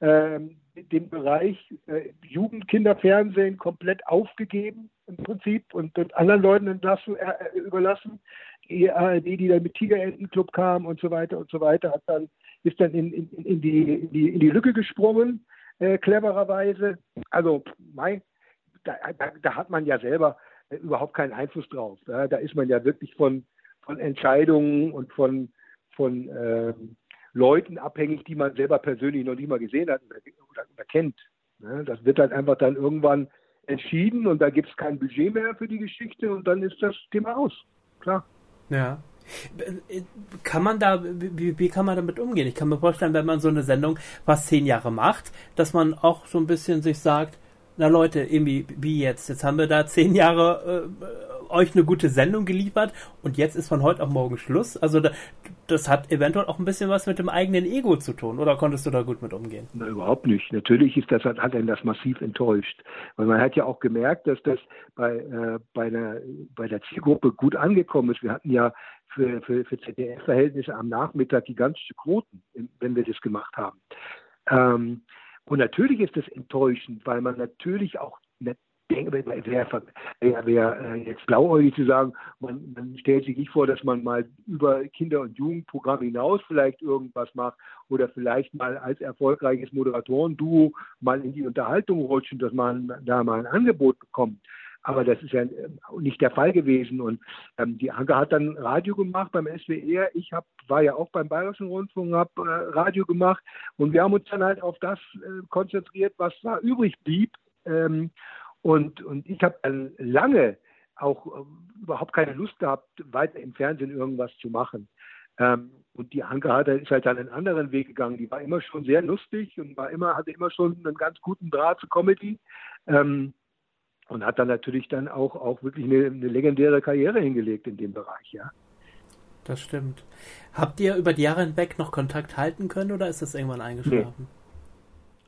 äh, den Bereich äh, Jugendkinderfernsehen komplett aufgegeben im Prinzip und, und anderen Leuten entlassen, äh, überlassen die ARD, die dann mit Tigerentenclub kam und so weiter und so weiter, hat dann, ist dann in, in, in, die, in, die, in die Lücke gesprungen, äh, clevererweise. Also, mein, da, da, da, hat man ja selber äh, überhaupt keinen Einfluss drauf. Ja? Da ist man ja wirklich von, von Entscheidungen und von, von äh, Leuten abhängig, die man selber persönlich noch nicht mal gesehen hat oder, oder, kennt. Ja? Das wird halt einfach dann irgendwann entschieden und da gibt es kein Budget mehr für die Geschichte und dann ist das Thema aus. Klar. Ja. Kann man da, wie, wie kann man damit umgehen? Ich kann mir vorstellen, wenn man so eine Sendung fast zehn Jahre macht, dass man auch so ein bisschen sich sagt, na Leute, irgendwie, wie jetzt? Jetzt haben wir da zehn Jahre äh, euch eine gute Sendung geliefert und jetzt ist von heute auf morgen Schluss. Also da, das hat eventuell auch ein bisschen was mit dem eigenen Ego zu tun. Oder konntest du da gut mit umgehen? Na, überhaupt nicht. Natürlich ist das, hat einen das massiv enttäuscht. Weil man hat ja auch gemerkt, dass das bei, äh, bei, einer, bei der Zielgruppe gut angekommen ist. Wir hatten ja für, für, für ZDF-Verhältnisse am Nachmittag gigantische Quoten, wenn wir das gemacht haben. Ähm, und natürlich ist das enttäuschend, weil man natürlich auch denke, wäre wär, wär, jetzt blauäugig zu sagen, man, man, stellt sich nicht vor, dass man mal über Kinder- und Jugendprogramm hinaus vielleicht irgendwas macht oder vielleicht mal als erfolgreiches Moderatorenduo mal in die Unterhaltung rutscht und dass man da mal ein Angebot bekommt. Aber das ist ja äh, nicht der Fall gewesen. Und ähm, die Anke hat dann Radio gemacht beim SWR. Ich hab, war ja auch beim Bayerischen Rundfunk, habe äh, Radio gemacht. Und wir haben uns dann halt auf das äh, konzentriert, was da übrig blieb. Ähm, und, und ich habe dann lange auch äh, überhaupt keine Lust gehabt, weiter im Fernsehen irgendwas zu machen. Ähm, und die Anke hat, ist halt dann einen anderen Weg gegangen. Die war immer schon sehr lustig und war immer, hatte immer schon einen ganz guten Draht zur Comedy. Ähm, und hat dann natürlich dann auch, auch wirklich eine, eine legendäre Karriere hingelegt in dem Bereich, ja. Das stimmt. Habt ihr über die Jahre hinweg noch Kontakt halten können oder ist das irgendwann eingeschlafen?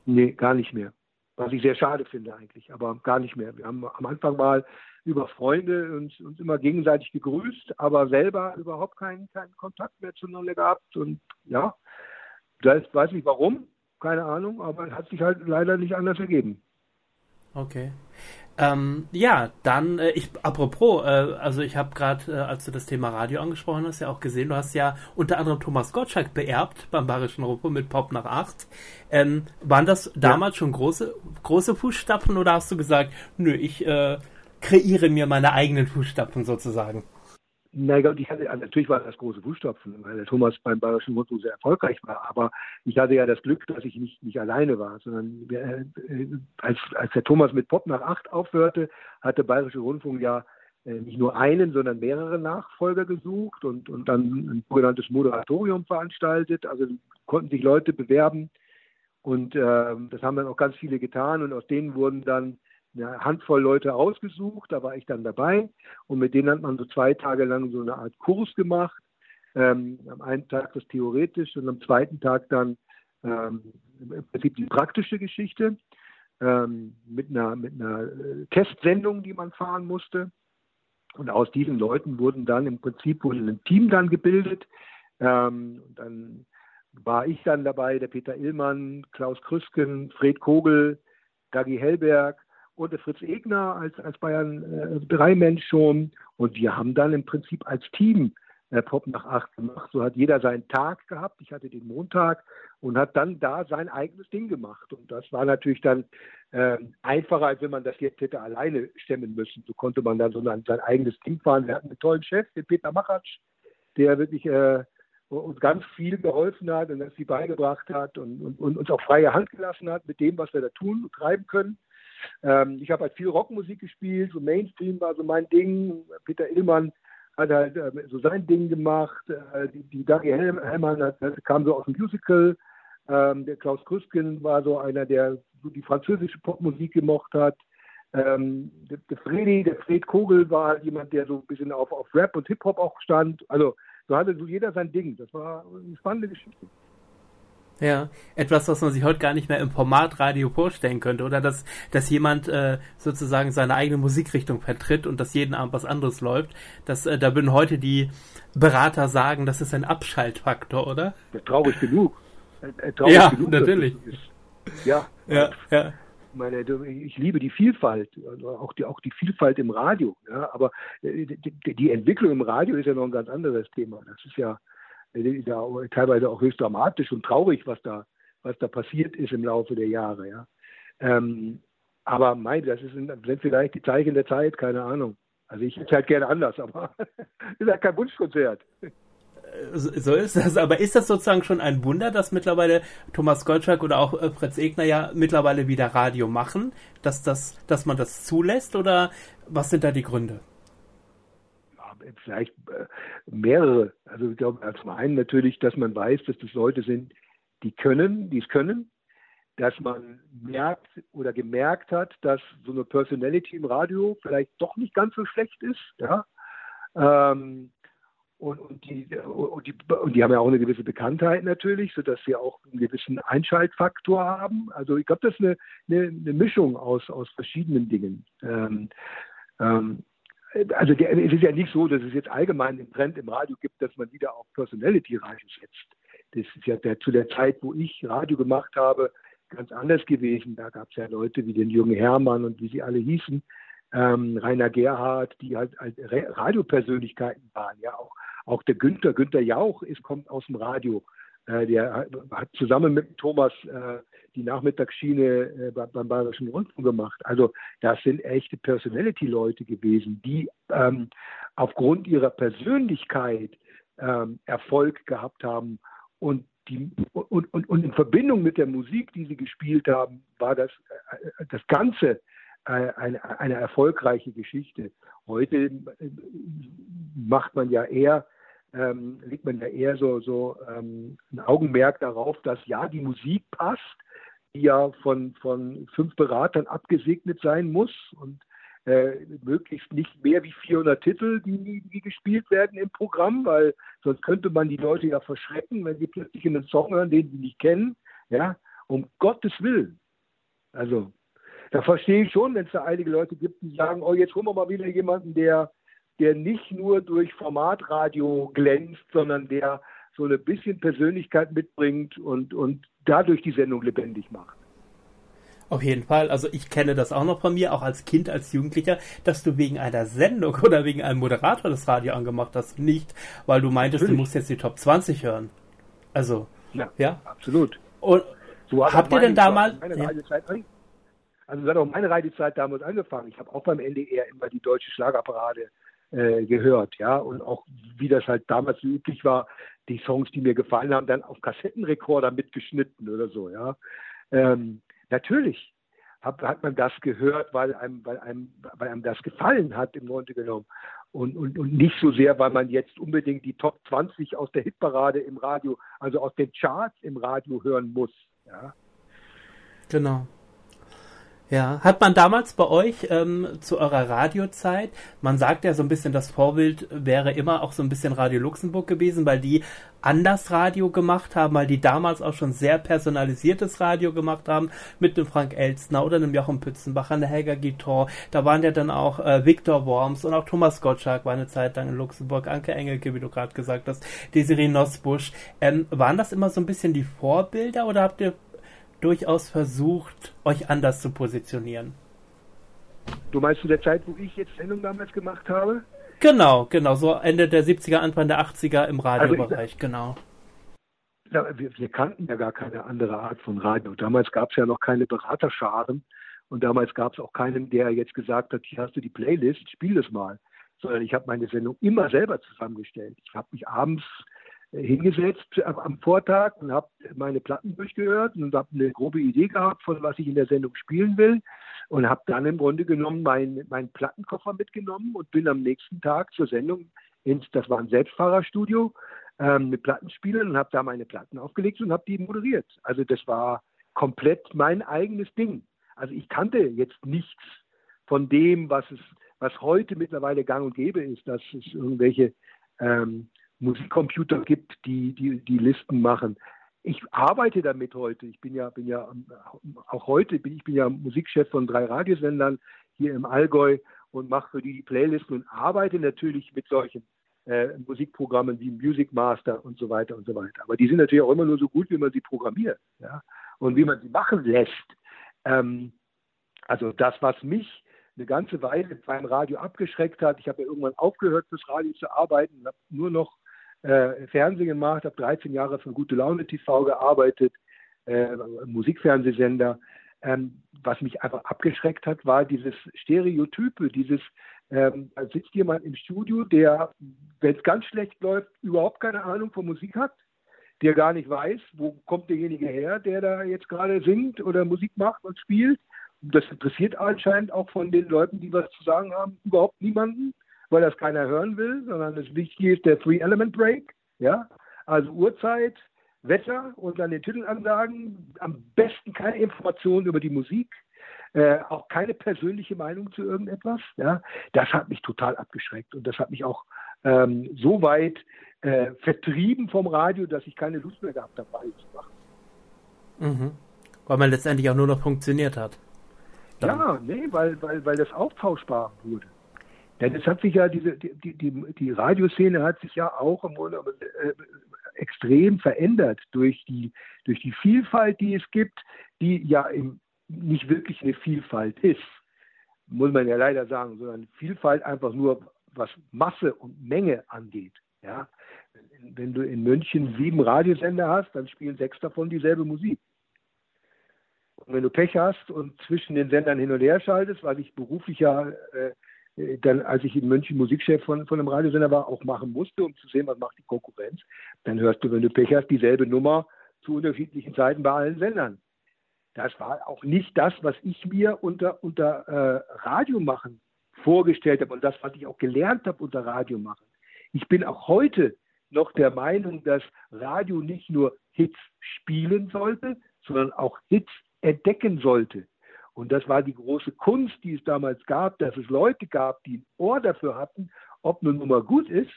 Nee, nee gar nicht mehr. Was ich sehr schade finde eigentlich, aber gar nicht mehr. Wir haben am Anfang mal über Freunde uns, uns immer gegenseitig gegrüßt, aber selber überhaupt keinen, keinen Kontakt mehr zueinander gehabt. Und ja, das weiß nicht warum, keine Ahnung, aber es hat sich halt leider nicht anders ergeben. Okay. Ähm, ja, dann, äh, ich, apropos, äh, also ich habe gerade, äh, als du das Thema Radio angesprochen hast, ja auch gesehen, du hast ja unter anderem Thomas Gottschalk beerbt beim Bayerischen Rundfunk mit Pop nach 8. Ähm, waren das damals ja. schon große, große Fußstapfen oder hast du gesagt, nö, ich äh, kreiere mir meine eigenen Fußstapfen sozusagen? Naja, ich hatte, also natürlich war das große Fußstapfen, weil der Thomas beim Bayerischen Rundfunk sehr erfolgreich war. Aber ich hatte ja das Glück, dass ich nicht, nicht alleine war, sondern äh, als, als der Thomas mit Pop nach acht aufhörte, hat der Bayerische Rundfunk ja äh, nicht nur einen, sondern mehrere Nachfolger gesucht und, und dann ein sogenanntes Moderatorium veranstaltet. Also konnten sich Leute bewerben und äh, das haben dann auch ganz viele getan und aus denen wurden dann eine Handvoll Leute ausgesucht, da war ich dann dabei und mit denen hat man so zwei Tage lang so eine Art Kurs gemacht. Ähm, am einen Tag das theoretisch und am zweiten Tag dann ähm, im Prinzip die praktische Geschichte ähm, mit einer, mit einer äh, Testsendung, die man fahren musste. Und aus diesen Leuten wurden dann im Prinzip wurde ein Team dann gebildet. Ähm, und dann war ich dann dabei, der Peter Illmann, Klaus Krüsken, Fred Kogel, Dagi Hellberg und Fritz Egner als, als Bayern äh, drei Mensch schon. Und wir haben dann im Prinzip als Team äh, Pop nach acht gemacht. So hat jeder seinen Tag gehabt. Ich hatte den Montag und hat dann da sein eigenes Ding gemacht. Und das war natürlich dann äh, einfacher, als wenn man das jetzt hätte alleine stemmen müssen. So konnte man dann so sein, sein eigenes Ding fahren. Wir hatten einen tollen Chef, den Peter Machatsch, der wirklich äh, uns ganz viel geholfen hat und das sie beigebracht hat und, und, und, uns auch freie Hand gelassen hat mit dem, was wir da tun und treiben können. Ähm, ich habe halt viel Rockmusik gespielt, so Mainstream war so mein Ding. Peter Illmann hat halt äh, so sein Ding gemacht. Äh, die, die Dagi Hellmann hat, kam so aus dem Musical. Ähm, der Klaus Krüsken war so einer, der so die französische Popmusik gemocht hat. Ähm, der, der Fredi, der Fred Kogel war halt jemand, der so ein bisschen auf, auf Rap und Hip-Hop auch stand. Also so hatte so jeder sein Ding. Das war eine spannende Geschichte. Ja, etwas, was man sich heute gar nicht mehr im Format Radio vorstellen könnte, oder dass, dass jemand äh, sozusagen seine eigene Musikrichtung vertritt und dass jeden Abend was anderes läuft. Das, äh, da würden heute die Berater sagen, das ist ein Abschaltfaktor, oder? Ja, traurig genug. Äh, traurig ja, genug, natürlich. Ja, ja, ja. Meine, ich liebe die Vielfalt, also auch die, auch die Vielfalt im Radio. Ja, aber äh, die, die Entwicklung im Radio ist ja noch ein ganz anderes Thema. Das ist ja, ja, teilweise auch höchst dramatisch und traurig, was da, was da passiert ist im Laufe der Jahre. Ja. Ähm, Aber mein, das ist, sind vielleicht die Zeichen der Zeit, keine Ahnung. Also ich hätte halt gerne anders, aber ist halt kein Wunschkonzert. So ist das, aber ist das sozusagen schon ein Wunder, dass mittlerweile Thomas Gottschalk oder auch äh, Fritz Egner ja mittlerweile wieder Radio machen, dass das, dass man das zulässt oder was sind da die Gründe? Vielleicht äh, mehrere. Also ich glaube, zum einen natürlich, dass man weiß, dass das Leute sind, die können, die es können, dass man merkt oder gemerkt hat, dass so eine Personality im Radio vielleicht doch nicht ganz so schlecht ist. Ja? Ähm, und, und, die, und, die, und die haben ja auch eine gewisse Bekanntheit natürlich, sodass sie auch einen gewissen Einschaltfaktor haben. Also ich glaube, das ist eine, eine, eine, Mischung aus, aus verschiedenen Dingen. Ähm, ähm, also der, es ist ja nicht so, dass es jetzt allgemein den Trend im Radio gibt, dass man wieder auf Personality-Radio setzt. Das ist ja der, zu der Zeit, wo ich Radio gemacht habe, ganz anders gewesen. Da gab es ja Leute wie den Jürgen Hermann und wie sie alle hießen, ähm, Rainer Gerhardt, die halt, halt Radiopersönlichkeiten waren. Ja, auch, auch der Günther, Günther Jauch ist, kommt aus dem Radio. Äh, der hat zusammen mit Thomas äh, die Nachmittagsschiene äh, beim Bayerischen Rundfunk gemacht. Also das sind echte Personality-Leute gewesen, die ähm, aufgrund ihrer Persönlichkeit ähm, Erfolg gehabt haben und die, und, und, und in Verbindung mit der Musik, die sie gespielt haben, war das, das Ganze eine, eine erfolgreiche Geschichte. Heute macht man ja eher ähm, legt man ja eher so, so ähm, ein Augenmerk darauf, dass ja die Musik passt, die ja von, von fünf Beratern abgesegnet sein muss und äh, möglichst nicht mehr wie 400 Titel, die, die gespielt werden im Programm, weil sonst könnte man die Leute ja verschrecken, wenn sie plötzlich einen Song hören, den sie nicht kennen. Ja, um Gottes Willen. Also, da verstehe ich schon, wenn es da einige Leute gibt, die sagen, oh, jetzt holen wir mal wieder jemanden, der der nicht nur durch Formatradio glänzt, sondern der so ein bisschen Persönlichkeit mitbringt und, und dadurch die Sendung lebendig macht. Auf jeden Fall. Also ich kenne das auch noch von mir, auch als Kind, als Jugendlicher, dass du wegen einer Sendung oder wegen einem Moderator das Radio angemacht hast. Nicht, weil du meintest, Natürlich. du musst jetzt die Top 20 hören. Also, ja. ja? Absolut. Und so habt ihr denn damals... Also hat auch meine Reisezeit damals angefangen. Ich habe auch beim NDR immer die deutsche Schlagerparade äh, gehört, ja, und auch wie das halt damals üblich war, die Songs, die mir gefallen haben, dann auf Kassettenrekorder mitgeschnitten oder so, ja. Ähm, natürlich hat, hat man das gehört, weil einem, weil einem, weil einem das gefallen hat im Grunde genommen. Und, und, und nicht so sehr, weil man jetzt unbedingt die Top 20 aus der Hitparade im Radio, also aus den Charts im Radio hören muss. Ja. Genau. Ja, hat man damals bei euch ähm, zu eurer Radiozeit, man sagt ja so ein bisschen, das Vorbild wäre immer auch so ein bisschen Radio Luxemburg gewesen, weil die anders Radio gemacht haben, weil die damals auch schon sehr personalisiertes Radio gemacht haben, mit dem Frank Elstner oder dem Jochen Pützenbach, an der Helga Gitor. Da waren ja dann auch äh, Viktor Worms und auch Thomas Gottschalk war eine Zeit lang in Luxemburg, Anke Engelke, wie du gerade gesagt hast, Desiree Nosbusch. Ähm, waren das immer so ein bisschen die Vorbilder oder habt ihr durchaus versucht, euch anders zu positionieren. Du meinst zu der Zeit, wo ich jetzt Sendung damals gemacht habe? Genau, genau, so Ende der 70er, Anfang der 80er im Radiobereich, also genau. Ja, wir, wir, kannten ja gar keine andere Art von Radio. Damals gab es ja noch keine Beraterscharen und damals gab es auch keinen, der jetzt gesagt hat, hier hast du die Playlist, spiel das mal. Sondern ich habe meine Sendung immer selber zusammengestellt. Ich habe mich abends hingesetzt am Vortag und habe meine Platten durchgehört und habe eine grobe Idee gehabt, von was ich in der Sendung spielen will und habe dann im Grunde genommen meinen mein Plattenkoffer mitgenommen und bin am nächsten Tag zur Sendung ins, das war ein Selbstfahrerstudio ähm, mit Plattenspielern und habe da meine Platten aufgelegt und habe die moderiert. Also das war komplett mein eigenes Ding. Also ich kannte jetzt nichts von dem, was es, was heute mittlerweile gang und gäbe ist, dass es irgendwelche ähm, Musikcomputer gibt, die, die die Listen machen. Ich arbeite damit heute. Ich bin ja, bin ja auch heute bin ich bin ja Musikchef von drei Radiosendern hier im Allgäu und mache für die Playlisten und arbeite natürlich mit solchen äh, Musikprogrammen wie Music Master und so weiter und so weiter. Aber die sind natürlich auch immer nur so gut, wie man sie programmiert ja? und wie man sie machen lässt. Ähm, also das, was mich eine ganze Weile beim Radio abgeschreckt hat. Ich habe ja irgendwann aufgehört, fürs Radio zu arbeiten habe nur noch äh, Fernsehen gemacht, habe 13 Jahre für Gute Laune TV gearbeitet, äh, Musikfernsehsender. ähm, was mich einfach abgeschreckt hat, war dieses Stereotype, dieses, ähm, da sitzt jemand im Studio, der, wenn es ganz schlecht läuft, überhaupt keine Ahnung von Musik hat, der gar nicht weiß, wo kommt derjenige her, der da jetzt gerade singt oder Musik macht und spielt. Das interessiert anscheinend auch von den Leuten, die was zu sagen haben, überhaupt niemanden, weil das keiner hören will, sondern das Wichtige ist der Three-Element-Break. Ja? Also Uhrzeit, Wetter und dann den Titelansagen. Am besten keine Informationen über die Musik, äh, auch keine persönliche Meinung zu irgendetwas. Ja? Das hat mich total abgeschreckt und das hat mich auch ähm, so weit äh, vertrieben vom Radio, dass ich keine Lust mehr gehabt habe, Radio zu machen. Mhm. Weil man letztendlich auch nur noch funktioniert hat. Dann. Ja, nee, weil, weil, weil das austauschbar wurde. Denn es hat sich ja, diese, die, die, die Radioszene hat sich ja auch im Grunde äh, extrem verändert durch die, durch die Vielfalt, die es gibt, die ja im, nicht wirklich eine Vielfalt ist, muss man ja leider sagen, sondern Vielfalt einfach nur, was Masse und Menge angeht. Ja? Wenn du in München sieben Radiosender hast, dann spielen sechs davon dieselbe Musik. Und wenn du Pech hast und zwischen den Sendern hin und her schaltest, weil ich beruflich ja äh, dann, als ich in München Musikchef von, von einem Radiosender war, auch machen musste, um zu sehen, was macht die Konkurrenz, dann hörst du, wenn du Pech hast, dieselbe Nummer zu unterschiedlichen Zeiten bei allen Sendern. Das war auch nicht das, was ich mir unter, unter äh, Radio machen vorgestellt habe und das, was ich auch gelernt habe unter Radio machen. Ich bin auch heute noch der Meinung, dass Radio nicht nur Hits spielen sollte, sondern auch Hits entdecken sollte. Und das war die große Kunst, die es damals gab, dass es Leute gab, die ein Ohr dafür hatten, ob eine Nummer gut ist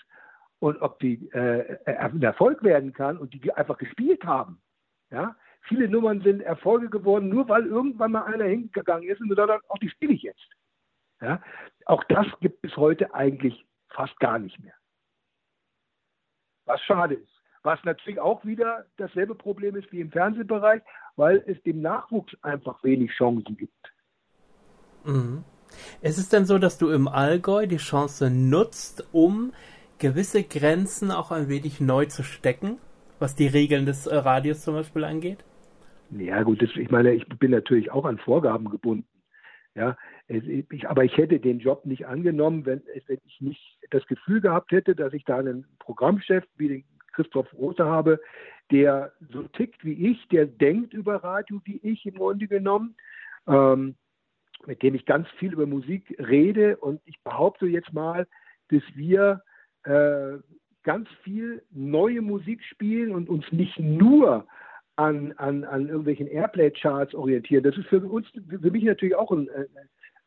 und ob die äh, ein Erfolg werden kann und die einfach gespielt haben. Ja? Viele Nummern sind Erfolge geworden, nur weil irgendwann mal einer hingegangen ist und gesagt hat, auch die spiele ich jetzt. Ja? Auch das gibt es heute eigentlich fast gar nicht mehr. Was schade ist. Was natürlich auch wieder dasselbe Problem ist wie im Fernsehbereich, weil es dem Nachwuchs einfach wenig Chancen gibt. Mhm. Ist es denn so, dass du im Allgäu die Chance nutzt, um gewisse Grenzen auch ein wenig neu zu stecken, was die Regeln des äh, Radios zum Beispiel angeht? Ja gut, das, ich meine, ich bin natürlich auch an Vorgaben gebunden. Ja, ich, aber ich hätte den Job nicht angenommen, wenn, wenn ich nicht das Gefühl gehabt hätte, dass ich da einen Programmchef wie den Christoph Rothe habe, der so tickt wie ich, der denkt über Radio wie ich im Grunde genommen, ähm, mit dem ich ganz viel über Musik rede und ich behaupte jetzt mal, dass wir äh, ganz viel neue Musik spielen und uns nicht nur an, an, an irgendwelchen Airplay-Charts orientieren. Das ist für uns, für mich natürlich auch ein, äh,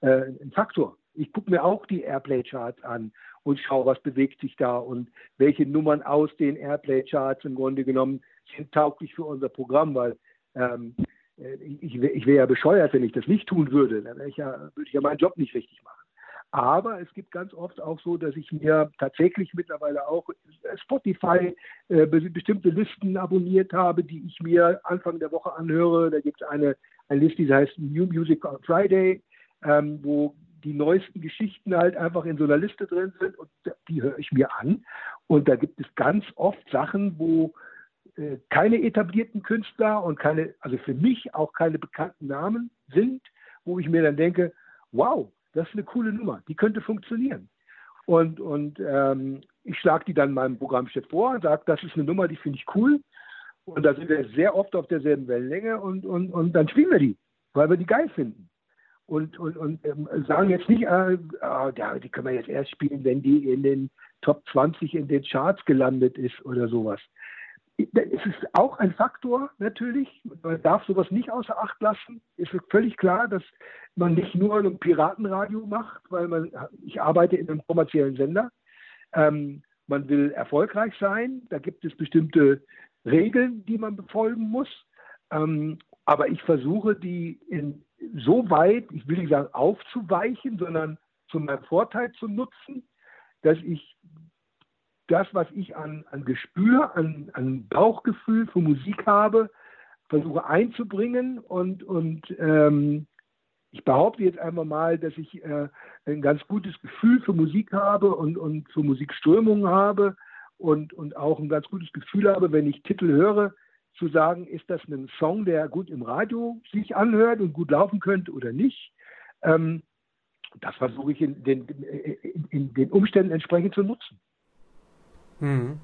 äh ein Faktor. Ich gucke mir auch die Airplay-Charts an und schaue, was bewegt sich da und welche Nummern aus den Airplay-Charts im Grunde genommen sind tauglich für unser Programm, weil ähm, äh, ich, ich wäre ja bescheuert, wenn ich das nicht tun würde. Dann ich ja, würde ich ja meinen Job nicht richtig machen. Aber es gibt ganz oft auch so, dass ich mir tatsächlich mittlerweile auch Spotify äh, bestimmte Listen abonniert habe, die ich mir Anfang der Woche anhöre. Da gibt es eine, eine Liste, die heißt New Music on Friday, ähm, wo die neuesten Geschichten halt einfach in so einer Liste drin sind und die höre ich mir an. Und da gibt es ganz oft Sachen, wo äh, keine etablierten Künstler und keine, also für mich auch keine bekannten Namen sind, wo ich mir dann denke, wow, das ist eine coole Nummer, die könnte funktionieren. Und, und ähm, ich schlage die dann meinem Programmchef vor und sage, das ist eine Nummer, die finde ich cool. Und da sind wir sehr oft auf derselben Wellenlänge und, und, und dann spielen wir die, weil wir die geil finden und, und, und ähm, sagen jetzt nicht, äh, äh, die können wir jetzt erst spielen, wenn die in den Top 20 in den Charts gelandet ist oder sowas. Es ist auch ein Faktor natürlich. Man darf sowas nicht außer Acht lassen. Es ist völlig klar, dass man nicht nur ein Piratenradio macht, weil man, ich arbeite in einem kommerziellen Sender. Ähm, man will erfolgreich sein. Da gibt es bestimmte Regeln, die man befolgen muss. Ähm, aber ich versuche, die in so weit, ich will nicht sagen aufzuweichen, sondern zu meinem Vorteil zu nutzen, dass ich das, was ich an, an Gespür, an, an Bauchgefühl für Musik habe, versuche einzubringen und, und ähm, ich behaupte jetzt einmal mal, dass ich äh, ein ganz gutes Gefühl für Musik habe und, und für Musikströmungen habe und, und auch ein ganz gutes Gefühl habe, wenn ich Titel höre, zu sagen, ist das ein Song, der gut im Radio sich anhört und gut laufen könnte oder nicht. Ähm, das versuche ich in den, in den Umständen entsprechend zu nutzen. Hm.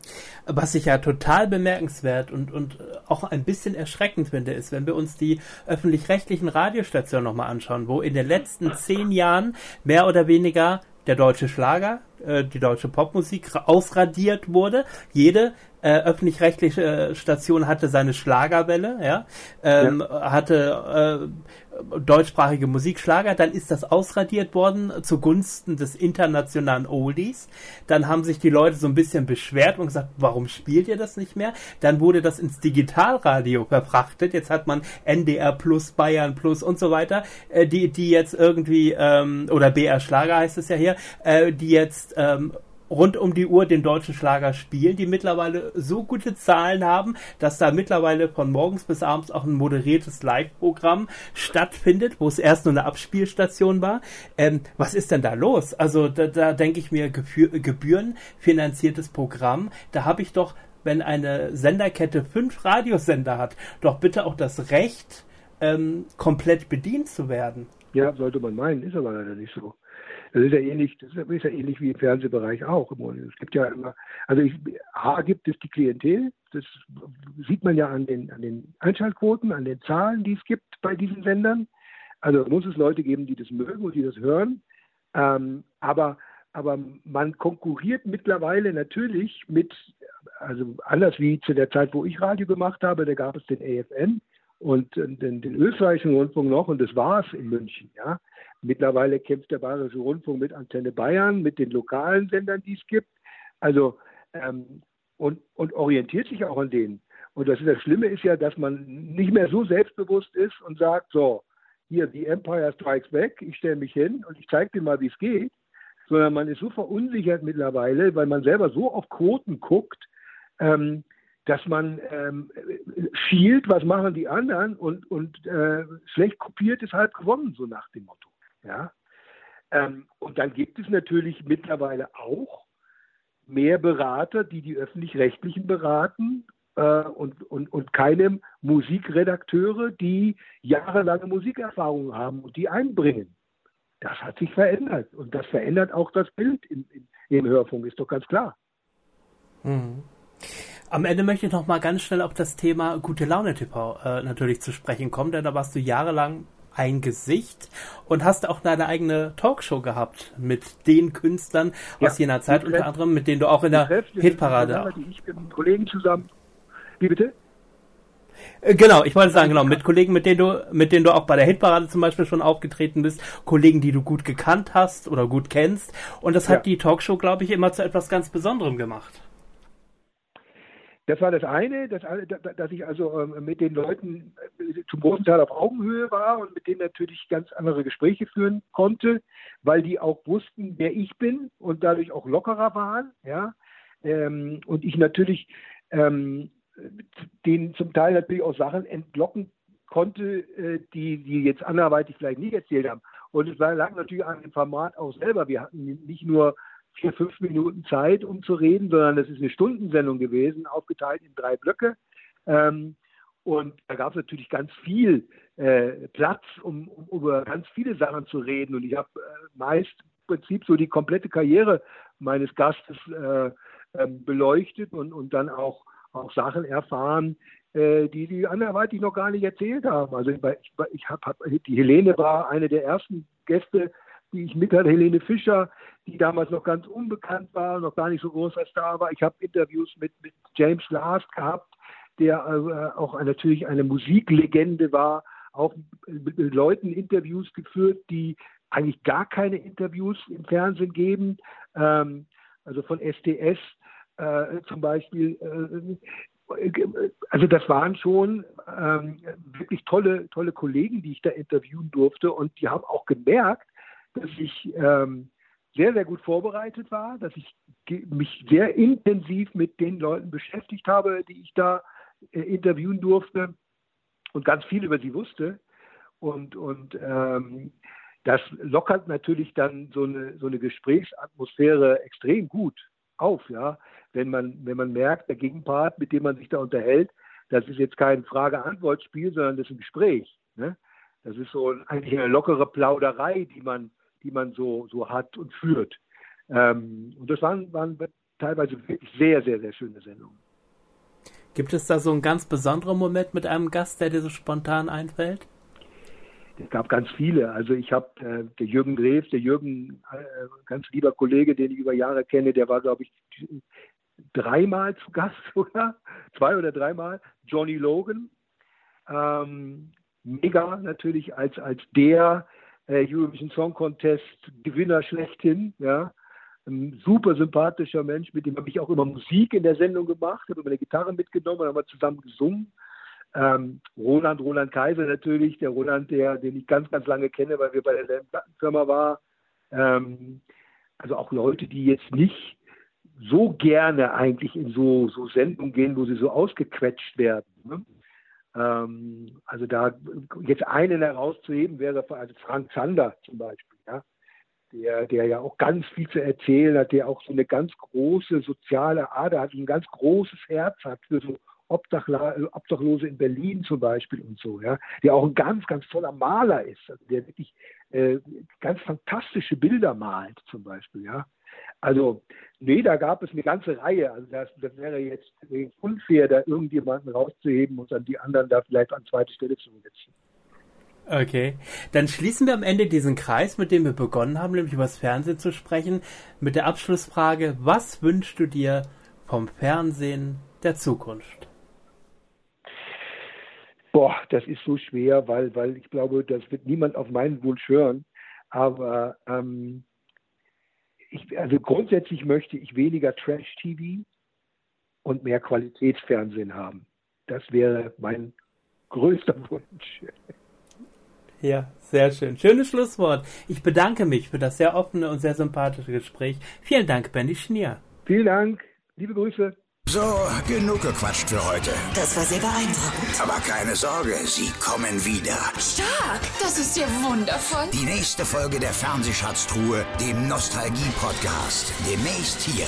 Was ich ja total bemerkenswert und, und auch ein bisschen erschreckend finde, ist, wenn wir uns die öffentlich-rechtlichen Radiostationen nochmal anschauen, wo in den letzten zehn Jahren mehr oder weniger der deutsche Schlager, äh, die deutsche Popmusik ausradiert wurde. Jede äh, öffentlich-rechtliche äh, Station hatte seine Schlagerwelle, ja, ähm, ja. hatte äh, deutschsprachige Musikschlager, dann ist das ausradiert worden zugunsten des internationalen Oldies. Dann haben sich die Leute so ein bisschen beschwert und gesagt, warum spielt ihr das nicht mehr? Dann wurde das ins Digitalradio verfrachtet. Jetzt hat man NDR Plus, Bayern Plus und so weiter, äh, die, die jetzt irgendwie, ähm, oder BR Schlager heißt es ja hier, äh, die jetzt ähm, rund um die Uhr den deutschen Schlager spielen, die mittlerweile so gute Zahlen haben, dass da mittlerweile von morgens bis abends auch ein moderiertes Live-Programm stattfindet, wo es erst nur eine Abspielstation war. Ähm, was ist denn da los? Also da, da denke ich mir, gebührenfinanziertes Programm, da habe ich doch, wenn eine Senderkette fünf Radiosender hat, doch bitte auch das Recht, ähm, komplett bedient zu werden. Ja, sollte man meinen, ist aber leider nicht so. Das ist ja ähnlich, das ist ja ähnlich wie im Fernsehbereich auch. Es gibt ja immer, also ich, A gibt es die Klientel, das sieht man ja an den, an den Einschaltquoten, an den Zahlen, die es gibt bei diesen Sendern. Also muss es Leute geben, die das mögen und die das hören. Ähm, aber, aber man konkurriert mittlerweile natürlich mit, also anders wie zu der Zeit, wo ich Radio gemacht habe, da gab es den AFN und den, den österreichischen Rundfunk noch und das war es in München. Ja. Mittlerweile kämpft der Bayerische Rundfunk mit Antenne Bayern, mit den lokalen Sendern, die es gibt. Also ähm, und, und orientiert sich auch an denen. Und das, das Schlimme ist ja, dass man nicht mehr so selbstbewusst ist und sagt, so, hier, die Empire Strikes Back, ich stelle mich hin und ich zeige dir mal, wie es geht, sondern man ist so verunsichert mittlerweile, weil man selber so auf Quoten guckt, ähm, dass man ähm, schielt, was machen die anderen und, und äh, schlecht kopiert ist halb gewonnen, so nach dem Motto. Ja? Ähm, und dann gibt es natürlich mittlerweile auch mehr Berater, die die öffentlich-rechtlichen beraten äh, und, und, und keine Musikredakteure, die jahrelange Musikerfahrung haben und die einbringen. Das hat sich verändert und das verändert auch das Bild im, im, Hörfunk, ist doch ganz klar. Mhm. Am Ende möchte ich noch mal ganz schnell auf das Thema gute Laune TV äh, natürlich zu sprechen kommen, denn da warst du jahrelang ein Gesicht und hast auch deine eigene Talkshow gehabt mit den Künstlern ja, aus jener Zeit unter anderem, mit denen du auch in der Hitparade. Ich mit Kollegen zusammen. Wie bitte? Äh, genau, ich wollte sagen, genau, mit Kollegen, mit denen du, mit denen du auch bei der Hitparade zum Beispiel schon aufgetreten bist, Kollegen, die du gut gekannt hast oder gut kennst. Und das hat ja. die Talkshow, glaube ich, immer zu etwas ganz Besonderem gemacht. Das war das eine, dass, dass ich also ähm, mit den Leuten äh, zum großen Teil auf Augenhöhe war und mit denen natürlich ganz andere Gespräche führen konnte, weil die auch wussten, wer ich bin und dadurch auch lockerer waren. Ja? Ähm, und ich natürlich ähm, denen zum Teil natürlich auch Sachen entlocken konnte, äh, die die jetzt anderweitig vielleicht nicht erzählt haben. Und es lag natürlich an dem Format auch selber. Wir hatten nicht nur vier, fünf Minuten Zeit, um zu reden, sondern das ist eine Stundensendung gewesen, aufgeteilt in drei Blöcke. Ähm, und da gab es natürlich ganz viel äh, Platz, um, um, über ganz viele Sachen zu reden. Und ich habe äh, meist im Prinzip so die komplette Karriere meines Gastes äh, ähm, beleuchtet und, und dann auch, auch Sachen erfahren, äh, die die anderweitig noch gar nicht erzählt haben. Also ich, ich, ich hab, hab, die Helene war eine der ersten Gäste, die ich mit hatte, Helene Fischer, die damals noch ganz unbekannt war, noch gar nicht so groß als da war. Ich habe Interviews mit, mit James Last gehabt, der äh, auch natürlich eine Musiklegende war, auch mit, Leuten Interviews geführt, die eigentlich gar keine Interviews im Fernsehen geben. Ähm, also von STS äh, zum Beispiel. Äh, also das waren schon ähm, wirklich tolle, tolle Kollegen, die ich da interviewen durfte und die haben auch gemerkt, dass ich ähm, sehr, sehr gut vorbereitet war, dass ich mich sehr intensiv mit den Leuten beschäftigt habe, die ich da äh, interviewen durfte und ganz viel über sie wusste. Und, und ähm, das lockert natürlich dann so eine, so eine Gesprächsatmosphäre extrem gut auf, ja. Wenn man, wenn man merkt, der Gegenpart, mit dem man sich da unterhält, das ist jetzt kein Frage-Antwort-Spiel, sondern das ist ein Gespräch. Ne? Das ist so eigentlich eine lockere Plauderei, die man, die man so, so hat und führt. Ähm, und das waren, waren teilweise wirklich sehr, sehr, sehr schöne Sendungen. Gibt es da so einen ganz besonderen Moment mit einem Gast, der dir so spontan einfällt? Es gab ganz viele. Also ich habe äh, der Jürgen Drews, der Jürgen, äh, ganz lieber Kollege, den ich über Jahre kenne, der war, glaube ich, dreimal zu Gast sogar, zwei oder dreimal. Johnny Logan, ähm, mega natürlich als, als der äh, Eurovision Song Contest Gewinner schlechthin, ja. Ein super sympathischer Mensch, mit dem habe ich auch immer Musik in der Sendung gemacht, habe immer eine Gitarre mitgenommen haben wir zusammen gesungen. Ähm, Roland, Roland Kaiser natürlich, der Roland, der, den ich ganz, ganz lange kenne, weil wir bei derselben Plattenfirma waren. Ähm, also auch Leute, die jetzt nicht so gerne eigentlich in so, so Sendungen gehen, wo sie so ausgequetscht werden. Ne? Ähm, also da jetzt einen herauszuheben wäre also Frank Zander zum Beispiel, ja? der, der ja auch ganz viel zu erzählen hat, der auch so eine ganz große soziale Ader hat, ein ganz großes Herz hat für so Obdachlose in Berlin zum Beispiel und so, ja, der auch ein ganz, ganz toller Maler ist, also der wirklich äh, ganz fantastische Bilder malt zum Beispiel, ja. Also, nee, da gab es eine ganze Reihe. Also das, das wäre jetzt unfair, da irgendjemanden rauszuheben und dann die anderen da vielleicht an zweite Stelle zu setzen. Okay, dann schließen wir am Ende diesen Kreis, mit dem wir begonnen haben, nämlich über das Fernsehen zu sprechen, mit der Abschlussfrage, was wünschst du dir vom Fernsehen der Zukunft? Boah, das ist so schwer, weil, weil ich glaube, das wird niemand auf meinen Wunsch hören. Aber ähm, ich, also grundsätzlich möchte ich weniger Trash-TV und mehr Qualitätsfernsehen haben. Das wäre mein größter Wunsch. Ja, sehr schön. Schönes Schlusswort. Ich bedanke mich für das sehr offene und sehr sympathische Gespräch. Vielen Dank, Benny Schnier. Vielen Dank. Liebe Grüße. So, genug gequatscht für heute. Das war sehr beeindruckend. Aber keine Sorge, sie kommen wieder. Stark, das ist ja wundervoll. Die nächste Folge der Fernsehschatztruhe, dem Nostalgie-Podcast. Demnächst hier